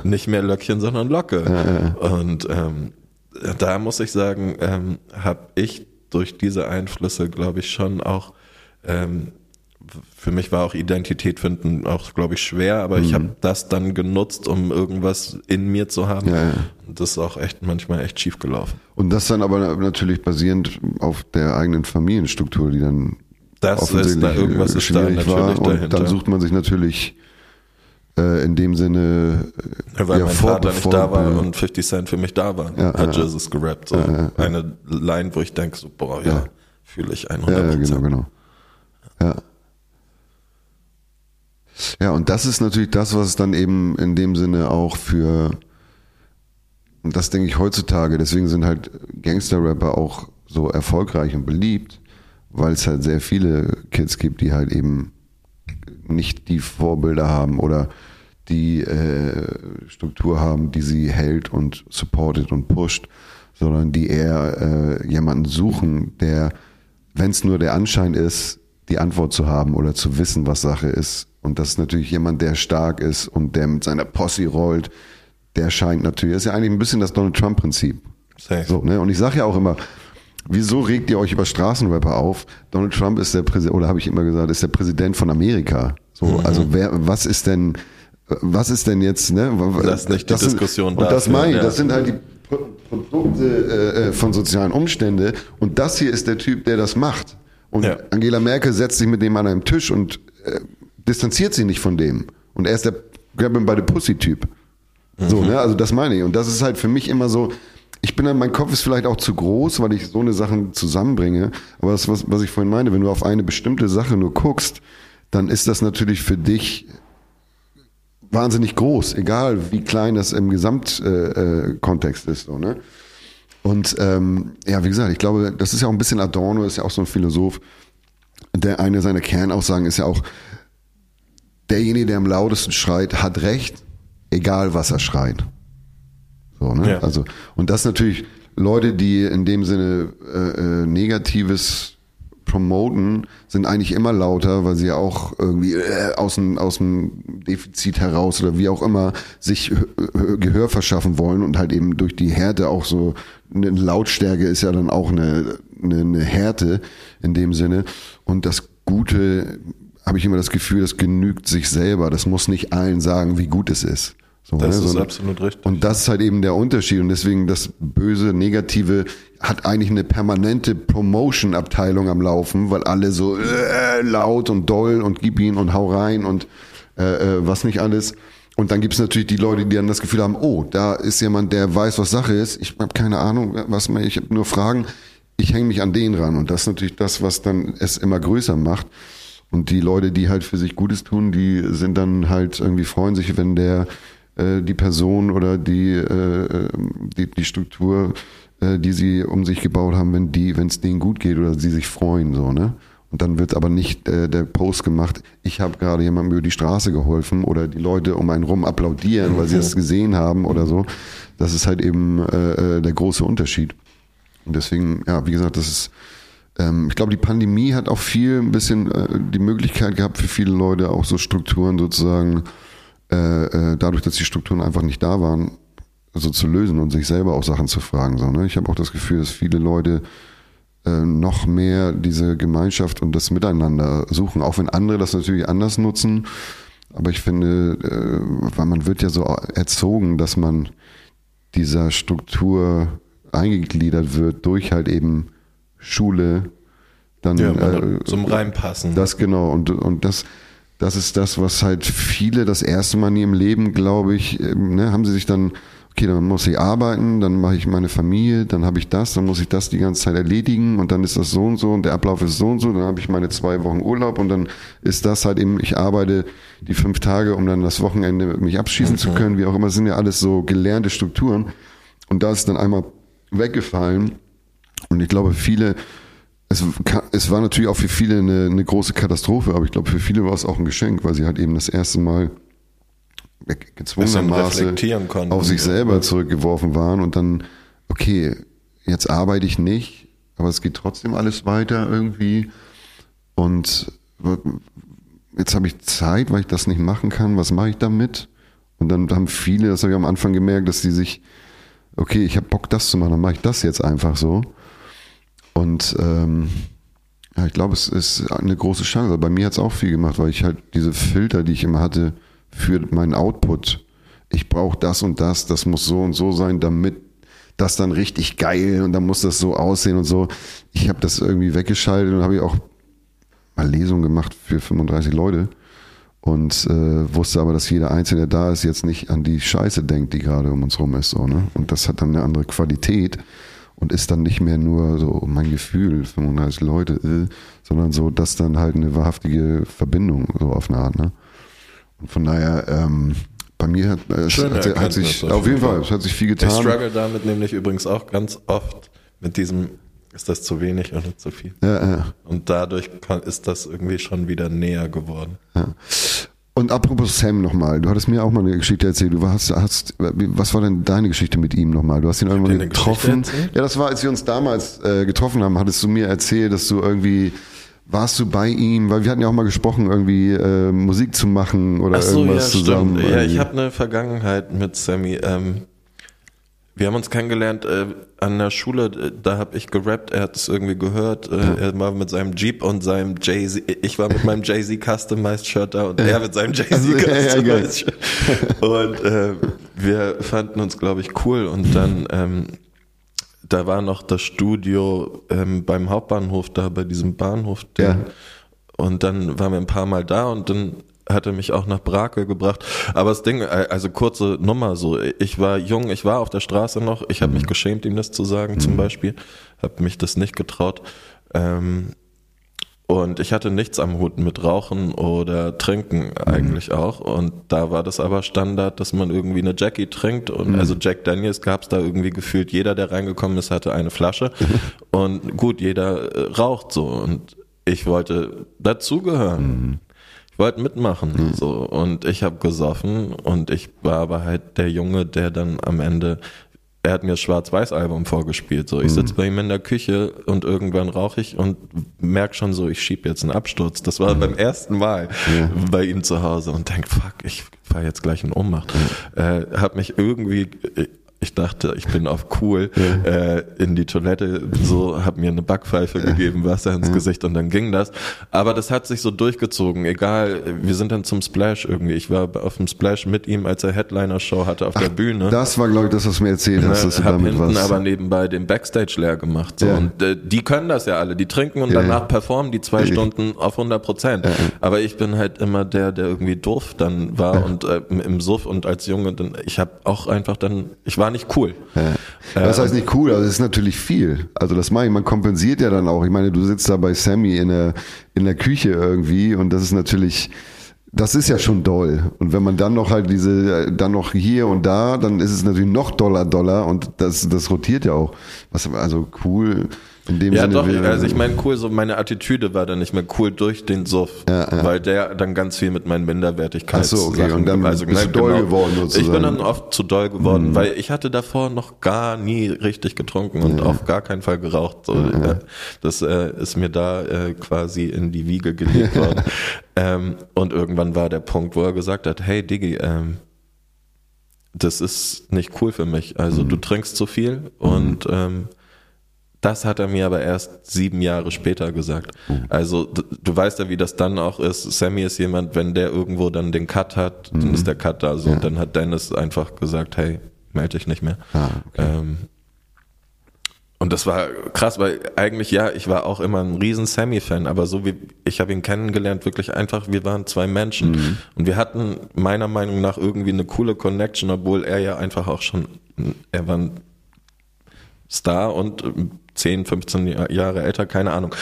nicht mehr Löckchen, sondern Locke. Und ähm, da muss ich sagen, ähm, habe ich durch diese Einflüsse, glaube ich, schon auch ähm, für mich war auch Identität finden auch, glaube ich, schwer, aber mhm. ich habe das dann genutzt, um irgendwas in mir zu haben. Ja, ja. Und das ist auch echt manchmal echt schief gelaufen. Und das dann aber natürlich basierend auf der eigenen Familienstruktur, die dann das offensichtlich ist da irgendwas ist da natürlich war. Und dahinter. dann sucht man sich natürlich äh, in dem Sinne äh, ja, weil ja, mein vor, Vater nicht da war und 50 Cent für mich da war, ja, hat ja, Jesus gerappt. So. Eine Line, wo ich denke, so, boah, ja, fühle ich 100%. Ja, genau, genau. Ja. Ja, und das ist natürlich das, was dann eben in dem Sinne auch für, und das denke ich heutzutage, deswegen sind halt Gangster-Rapper auch so erfolgreich und beliebt, weil es halt sehr viele Kids gibt, die halt eben nicht die Vorbilder haben oder die äh, Struktur haben, die sie hält und supportet und pusht, sondern die eher äh, jemanden suchen, der, wenn es nur der Anschein ist, die Antwort zu haben oder zu wissen, was Sache ist. Und das ist natürlich jemand, der stark ist und der mit seiner Posse rollt, der scheint natürlich, das ist ja eigentlich ein bisschen das Donald Trump-Prinzip. So, ne? Und ich sage ja auch immer, wieso regt ihr euch über Straßenrapper auf? Donald Trump ist der Präsident, oder habe ich immer gesagt, ist der Präsident von Amerika. So, mhm. also wer, was ist denn, was ist denn jetzt, ne? Das ist nicht die das Diskussion sind, Und das meine ich, das sind halt die Produkte äh, äh, von sozialen Umständen und das hier ist der Typ, der das macht. Und ja. Angela Merkel setzt sich mit dem an einem Tisch und äh, distanziert sich nicht von dem. Und er ist der Grab him by the Pussy Typ. Mhm. So, ne? Also das meine ich. Und das ist halt für mich immer so, ich bin dann, mein Kopf ist vielleicht auch zu groß, weil ich so eine Sachen zusammenbringe. Aber das, was, was ich vorhin meine, wenn du auf eine bestimmte Sache nur guckst, dann ist das natürlich für dich wahnsinnig groß, egal wie klein das im Gesamtkontext äh, äh, ist. So, ne? Und ähm, ja, wie gesagt, ich glaube, das ist ja auch ein bisschen Adorno, ist ja auch so ein Philosoph. Der eine seiner Kernaussagen ist ja auch, derjenige, der am lautesten schreit, hat recht, egal was er schreit. So, ne? Ja. Also, und das natürlich Leute, die in dem Sinne äh, äh, Negatives promoten, sind eigentlich immer lauter, weil sie ja auch irgendwie äh, aus, dem, aus dem Defizit heraus oder wie auch immer sich Gehör verschaffen wollen und halt eben durch die Härte auch so eine Lautstärke ist ja dann auch eine, eine, eine Härte in dem Sinne. Und das Gute habe ich immer das Gefühl, das genügt sich selber. Das muss nicht allen sagen, wie gut es ist. So, das ne? ist absolut richtig. Und das ist halt eben der Unterschied. Und deswegen das Böse, Negative hat eigentlich eine permanente Promotion-Abteilung am Laufen, weil alle so äh, laut und doll und gib ihn und hau rein und äh, äh, was nicht alles. Und dann gibt es natürlich die Leute, die dann das Gefühl haben, oh, da ist jemand, der weiß, was Sache ist. Ich habe keine Ahnung, was man, ich habe nur Fragen. Ich hänge mich an den ran. Und das ist natürlich das, was dann es immer größer macht. Und die Leute, die halt für sich Gutes tun, die sind dann halt irgendwie freuen sich, wenn der äh, die Person oder die, äh, die, die Struktur, äh, die sie um sich gebaut haben, wenn die, wenn es denen gut geht oder sie sich freuen, so, ne? Und dann wird aber nicht äh, der Post gemacht, ich habe gerade jemandem über die Straße geholfen oder die Leute um einen rum applaudieren, weil sie das gesehen haben oder so. Das ist halt eben äh, äh der große Unterschied. Und deswegen, ja, wie gesagt, das ist, ähm, ich glaube, die Pandemie hat auch viel ein bisschen äh, die Möglichkeit gehabt für viele Leute auch so Strukturen sozusagen äh, äh, dadurch, dass die Strukturen einfach nicht da waren, so zu lösen und sich selber auch Sachen zu fragen. So, ne? Ich habe auch das Gefühl, dass viele Leute äh, noch mehr diese Gemeinschaft und das Miteinander suchen, auch wenn andere das natürlich anders nutzen. Aber ich finde, äh, weil man wird ja so erzogen, dass man dieser Struktur eingegliedert wird durch halt eben Schule, dann ja, äh, zum Reinpassen. Das genau und und das das ist das, was halt viele das erste Mal in ihrem Leben, glaube ich, ähm, ne, haben sie sich dann, okay, dann muss ich arbeiten, dann mache ich meine Familie, dann habe ich das, dann muss ich das die ganze Zeit erledigen und dann ist das so und so und der Ablauf ist so und so, dann habe ich meine zwei Wochen Urlaub und dann ist das halt eben, ich arbeite die fünf Tage, um dann das Wochenende mich abschießen mhm. zu können, wie auch immer, das sind ja alles so gelernte Strukturen und da ist dann einmal weggefallen und ich glaube, viele es, es war natürlich auch für viele eine, eine große Katastrophe, aber ich glaube, für viele war es auch ein Geschenk, weil sie halt eben das erste Mal gezwungenermaßen auf sich selber zurückgeworfen waren und dann, okay, jetzt arbeite ich nicht, aber es geht trotzdem alles weiter irgendwie und jetzt habe ich Zeit, weil ich das nicht machen kann, was mache ich damit? Und dann haben viele, das habe ich am Anfang gemerkt, dass sie sich, okay, ich habe Bock, das zu machen, dann mache ich das jetzt einfach so. Und ähm, ja, ich glaube, es ist eine große Chance. Bei mir hat es auch viel gemacht, weil ich halt diese Filter, die ich immer hatte für meinen Output, ich brauche das und das, das muss so und so sein, damit das dann richtig geil und dann muss das so aussehen und so. Ich habe das irgendwie weggeschaltet und habe ich auch mal Lesungen gemacht für 35 Leute und äh, wusste aber, dass jeder Einzelne, der da ist, jetzt nicht an die Scheiße denkt, die gerade um uns rum ist. So, ne? Und das hat dann eine andere Qualität und ist dann nicht mehr nur so mein Gefühl, 35 Leute, äh, sondern so, dass dann halt eine wahrhaftige Verbindung so auf eine Art. Ne? Und von daher, ähm, bei mir hat, äh, hat, hat sich auf, auf jeden Fall, es hat sich viel getan. Ich struggle damit nämlich übrigens auch ganz oft mit diesem, ist das zu wenig oder zu viel? Ja, ja. Und dadurch kann, ist das irgendwie schon wieder näher geworden. Ja. Und apropos Sam nochmal, du hattest mir auch mal eine Geschichte erzählt. Du hast, hast, was war denn deine Geschichte mit ihm nochmal? Du hast ihn irgendwann getroffen. Ja, das war, als wir uns damals äh, getroffen haben, hattest du mir erzählt, dass du irgendwie warst du bei ihm, weil wir hatten ja auch mal gesprochen, irgendwie äh, Musik zu machen oder Ach so, irgendwas ja, zusammen. Stimmt. Ja, ich habe eine Vergangenheit mit Sammy. Ähm, Wir haben uns kennengelernt äh, an der Schule, äh, da habe ich gerappt, er hat es irgendwie gehört, äh, er war mit seinem Jeep und seinem Jay-Z, ich war mit meinem Jay-Z Customized Shirt da und er mit seinem Jay-Z also, Customized Shirt. und äh, wir fanden uns, glaube ich, cool und dann ähm, da war noch das Studio ähm, beim Hauptbahnhof da, bei diesem Bahnhof. Ja. Und dann waren wir ein paar Mal da und dann hat er mich auch nach Brake gebracht. Aber das Ding, äh, also kurze Nummer so, ich war jung, ich war auf der Straße noch, ich habe mhm. mich geschämt, ihm das zu sagen mhm. zum Beispiel, habe mich das nicht getraut. Ähm, und ich hatte nichts am Hut mit Rauchen oder Trinken eigentlich mhm. auch. Und da war das aber Standard, dass man irgendwie eine Jackie trinkt. Und mhm. also Jack Daniels gab es da irgendwie gefühlt, jeder, der reingekommen ist, hatte eine Flasche. und gut, jeder äh, raucht so. Und ich wollte dazugehören. Mhm. Ich wollte mitmachen. Mhm. So. Und ich habe gesoffen und ich war aber halt der Junge, der dann am Ende er hat mir das Schwarz-Weiß-Album vorgespielt. So, ich sitze mhm. bei ihm in der Küche und irgendwann rauche ich und merke schon so, ich schieb jetzt einen Absturz. Das war mhm. beim ersten Mal ja. bei ihm zu Hause und denk, fuck, ich fahr jetzt gleich in Ohnmacht. Mhm. Äh, hab mich irgendwie ich dachte, ich bin auf cool ja. äh, in die Toilette, so hab mir eine Backpfeife ja. gegeben, Wasser ins ja. Gesicht und dann ging das. Aber das hat sich so durchgezogen. Egal, wir sind dann zum Splash irgendwie. Ich war auf dem Splash mit ihm, als er Headliner-Show hatte auf Ach, der Bühne. Das war, glaube ich, das, was du mir erzählt hast. Dass du damit hinten was. aber nebenbei den Backstage leer gemacht. So. Und äh, die können das ja alle. Die trinken und danach performen die zwei Stunden auf 100 Prozent. Aber ich bin halt immer der, der irgendwie doof dann war und äh, im Suff und als Junge dann, ich habe auch einfach dann, ich war nicht cool. Ja. Das heißt nicht cool, aber es ist natürlich viel. Also das meine ich, man kompensiert ja dann auch. Ich meine, du sitzt da bei Sammy in der, in der Küche irgendwie und das ist natürlich, das ist ja schon doll. Und wenn man dann noch halt diese, dann noch hier und da, dann ist es natürlich noch doller, doller und das, das rotiert ja auch. Was, also cool. In dem ja, Sinne doch, also ich meine, cool, so meine Attitüde war dann nicht mehr cool durch den Suff, ja, ja. weil der dann ganz viel mit meinen Minderwertigkeiten. So, okay, Sachen, und dann also, bist du doll genau, geworden sozusagen. Ich bin dann oft zu doll geworden, mhm. weil ich hatte davor noch gar nie richtig getrunken und ja. auf gar keinen Fall geraucht. So, ja. Das äh, ist mir da äh, quasi in die Wiege gelegt worden. ähm, und irgendwann war der Punkt, wo er gesagt hat, hey Diggi, ähm, das ist nicht cool für mich. Also mhm. du trinkst zu viel und ähm, das hat er mir aber erst sieben Jahre später gesagt. Mhm. Also du, du, weißt ja, wie das dann auch ist. Sammy ist jemand, wenn der irgendwo dann den Cut hat, mhm. dann ist der Cut da so. Ja. Und dann hat Dennis einfach gesagt, hey, melde dich nicht mehr. Ah, okay. ähm, und das war krass, weil eigentlich ja, ich war auch immer ein riesen Sammy-Fan, aber so wie ich habe ihn kennengelernt, wirklich einfach, wir waren zwei Menschen mhm. und wir hatten meiner Meinung nach irgendwie eine coole Connection, obwohl er ja einfach auch schon, er war ein Star und 10, 15 Jahre älter, keine Ahnung.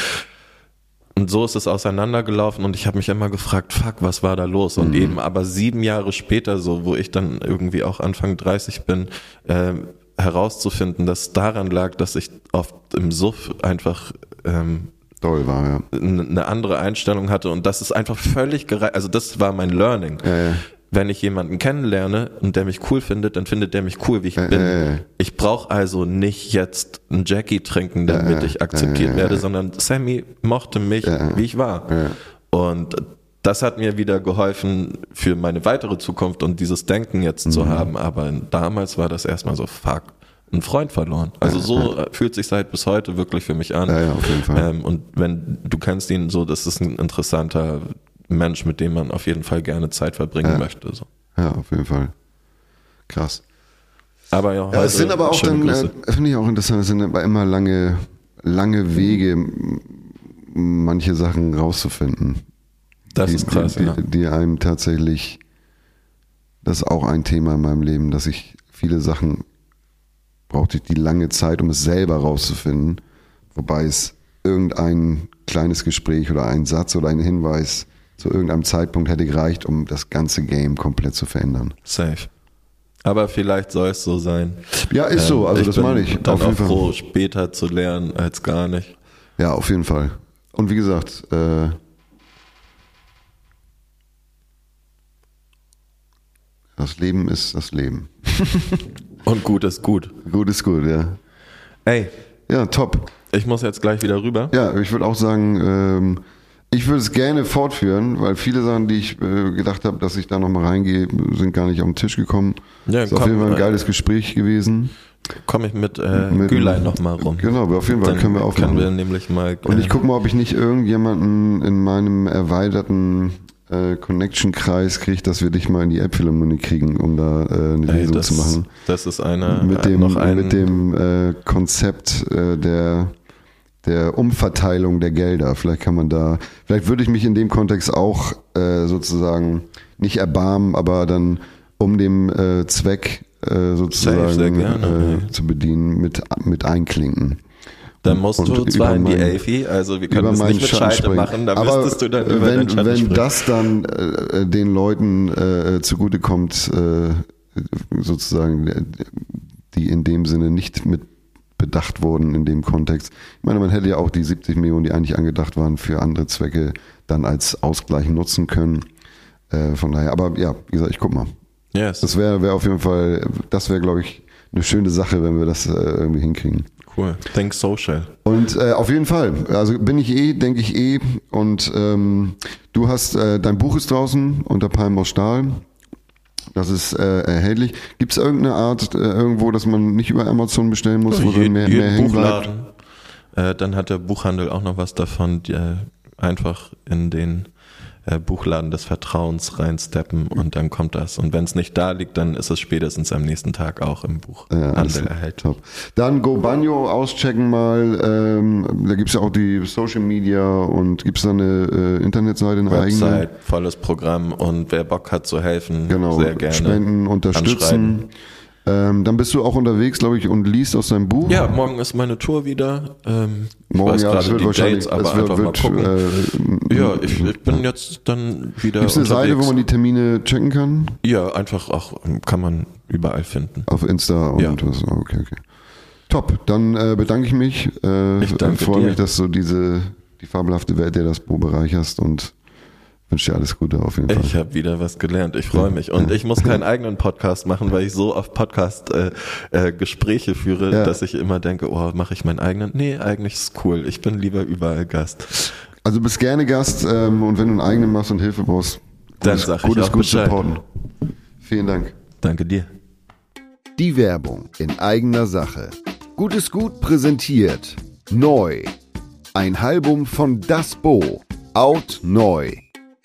Und so ist es auseinandergelaufen und ich habe mich immer gefragt, fuck, was war da los? Und mhm. eben aber sieben Jahre später, so wo ich dann irgendwie auch Anfang 30 bin, äh, herauszufinden, dass daran lag, dass ich oft im Suff einfach ähm, Toll war, ja. eine andere Einstellung hatte und das ist einfach völlig gereicht. Also das war mein Learning. Ja, ja wenn ich jemanden kennenlerne und der mich cool findet, dann findet der mich cool, wie ich äh, bin. Äh, ich brauche also nicht jetzt einen Jackie trinken, damit äh, ich akzeptiert werde, sondern Sammy mochte mich, wie ich war. Und das hat mir wieder geholfen für meine weitere Zukunft und dieses Denken jetzt mhm. zu haben. Aber damals war das erstmal so, fuck, ein Freund verloren. Also so ja. fühlt sich halt bis heute wirklich für mich an. Ja, ja, auf jeden Fall. Ähm, und wenn du kennst ihn so, das ist ein interessanter Mensch, mit dem man auf jeden Fall gerne Zeit verbringen ja. möchte. So. Ja, auf jeden Fall. Krass. Aber ja, ja es sind aber auch dann, äh, finde ich auch interessant, es sind aber immer lange, lange Wege, manche Sachen rauszufinden. Das die, ist krass, die, ja. die, die einem tatsächlich, das ist auch ein Thema in meinem Leben, dass ich viele Sachen brauchte ich die lange Zeit, um es selber rauszufinden, wobei es irgendein kleines Gespräch oder ein Satz oder ein Hinweis zu irgendeinem Zeitpunkt hätte gereicht, um das ganze Game komplett zu verändern. Safe. Aber vielleicht soll es so sein. Ja, ist so, also ähm, das meine ich. Dann auf auch froh, später zu lernen als gar nicht. Ja, auf jeden Fall. Und wie gesagt, äh, das Leben ist das Leben. Und gut ist gut. Gut ist gut, ja. Ey. Ja, top. Ich muss jetzt gleich wieder rüber. Ja, ich würde auch sagen, ähm, ich würde es gerne fortführen, weil viele Sachen, die ich äh, gedacht habe, dass ich da nochmal reingehe, sind gar nicht auf den Tisch gekommen. Ja, ist komm, auf jeden Fall ein geiles Gespräch gewesen. komme ich mit, äh, mit Gülein nochmal rum. Genau, auf jeden Fall Dann können wir aufmachen. Können wir nämlich mal. Und ich gucke mal, ob ich nicht irgendjemanden in meinem erweiterten äh, Connection-Kreis kriege, dass wir dich mal in die Elbphilharmonie kriegen, um da äh, eine Ey, Lesung das, zu machen. Das ist eine Mit äh, dem, noch ein, mit dem äh, Konzept äh, der der Umverteilung der Gelder. Vielleicht kann man da, vielleicht würde ich mich in dem Kontext auch äh, sozusagen nicht erbarmen, aber dann um dem äh, Zweck äh, sozusagen sehr gerne, äh, zu bedienen, mit, mit einklinken. Dann musst Und du zwar in die Elfi, also wir können das nicht mit Scheite machen, da Aber müsstest du dann über wenn, den wenn springen. das dann äh, den Leuten äh, zugutekommt, äh, sozusagen, äh, die in dem Sinne nicht mit bedacht wurden in dem Kontext. Ich meine, man hätte ja auch die 70 Millionen, die eigentlich angedacht waren, für andere Zwecke dann als Ausgleich nutzen können. Äh, von daher, aber ja, wie gesagt, ich guck mal. yes. Das wäre wär auf jeden Fall, das wäre, glaube ich, eine schöne Sache, wenn wir das äh, irgendwie hinkriegen. cool. Think social. Und äh, auf jeden Fall. Also bin ich eh, denke ich eh. Und ähm, du hast, äh, dein Buch ist draußen unter Palm aus Stahl. Das ist äh, erhältlich. Gibt es irgendeine Art äh, irgendwo, dass man nicht über Amazon bestellen muss, wo Je- mehr, mehr hängen bleibt? Buchladen. Äh, dann hat der Buchhandel auch noch was davon, die, äh, einfach in den äh, Buchladen des Vertrauens reinsteppen und dann kommt das. Und wenn es nicht da liegt, dann ist es spätestens am nächsten Tag auch im Ja, Buchhandel erhältlich. top. Dann Go Banjo auschecken mal. Ähm, da gibt's ja auch die Social Media und gibt's da eine äh, Internetseite, eine eigene? Website, volles Programm und wer Bock hat zu helfen, Genau, sehr gerne. spenden, unterstützen. Ähm, dann bist du auch unterwegs, glaube ich, und liest aus deinem Buch. Ja, morgen ist meine Tour wieder. Ähm, Morgen, ja, es wird die wahrscheinlich, Dates, aber es wird, wird äh, ja, ich, ich bin jetzt dann wieder Gibt es eine. Seite, wo man die Termine checken kann? ja, einfach auch, ähm, kann man überall finden. Auf Insta und Ja. was? Okay, okay. Top, dann äh, bedanke ich mich. Äh, Ich danke freue mich, dass du diese die fabelhafte Welt, der das Buch bereicherst und wünsche dir alles Gute auf jeden Fall. Ich habe wieder was gelernt. Ich freue mich. Und ich muss keinen eigenen Podcast machen, weil ich so oft Podcast äh, äh, Gespräche führe, Ja. dass ich immer denke, oh, mache ich meinen eigenen? Nee, eigentlich ist cool. Ich bin lieber überall Gast. Also bist gerne Gast ähm, und wenn du einen eigenen machst und Hilfe brauchst, Dann gutes- sag ich gutes auch gut Bescheid. supporten. Vielen Dank. Danke dir. Die Werbung in eigener Sache. Gutes Gut präsentiert. Neu. Ein Album von Das Bo. Out neu.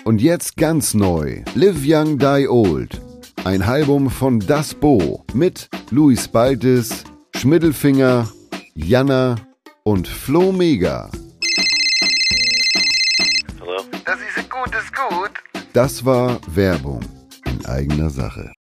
Und jetzt ganz neu. Live Young Die Old. Ein Album von Das Bo mit Luis Baltes, Schmiddelfinger, Janna und Flo Mega. Das ist gut, ist gut. Das war Werbung in eigener Sache.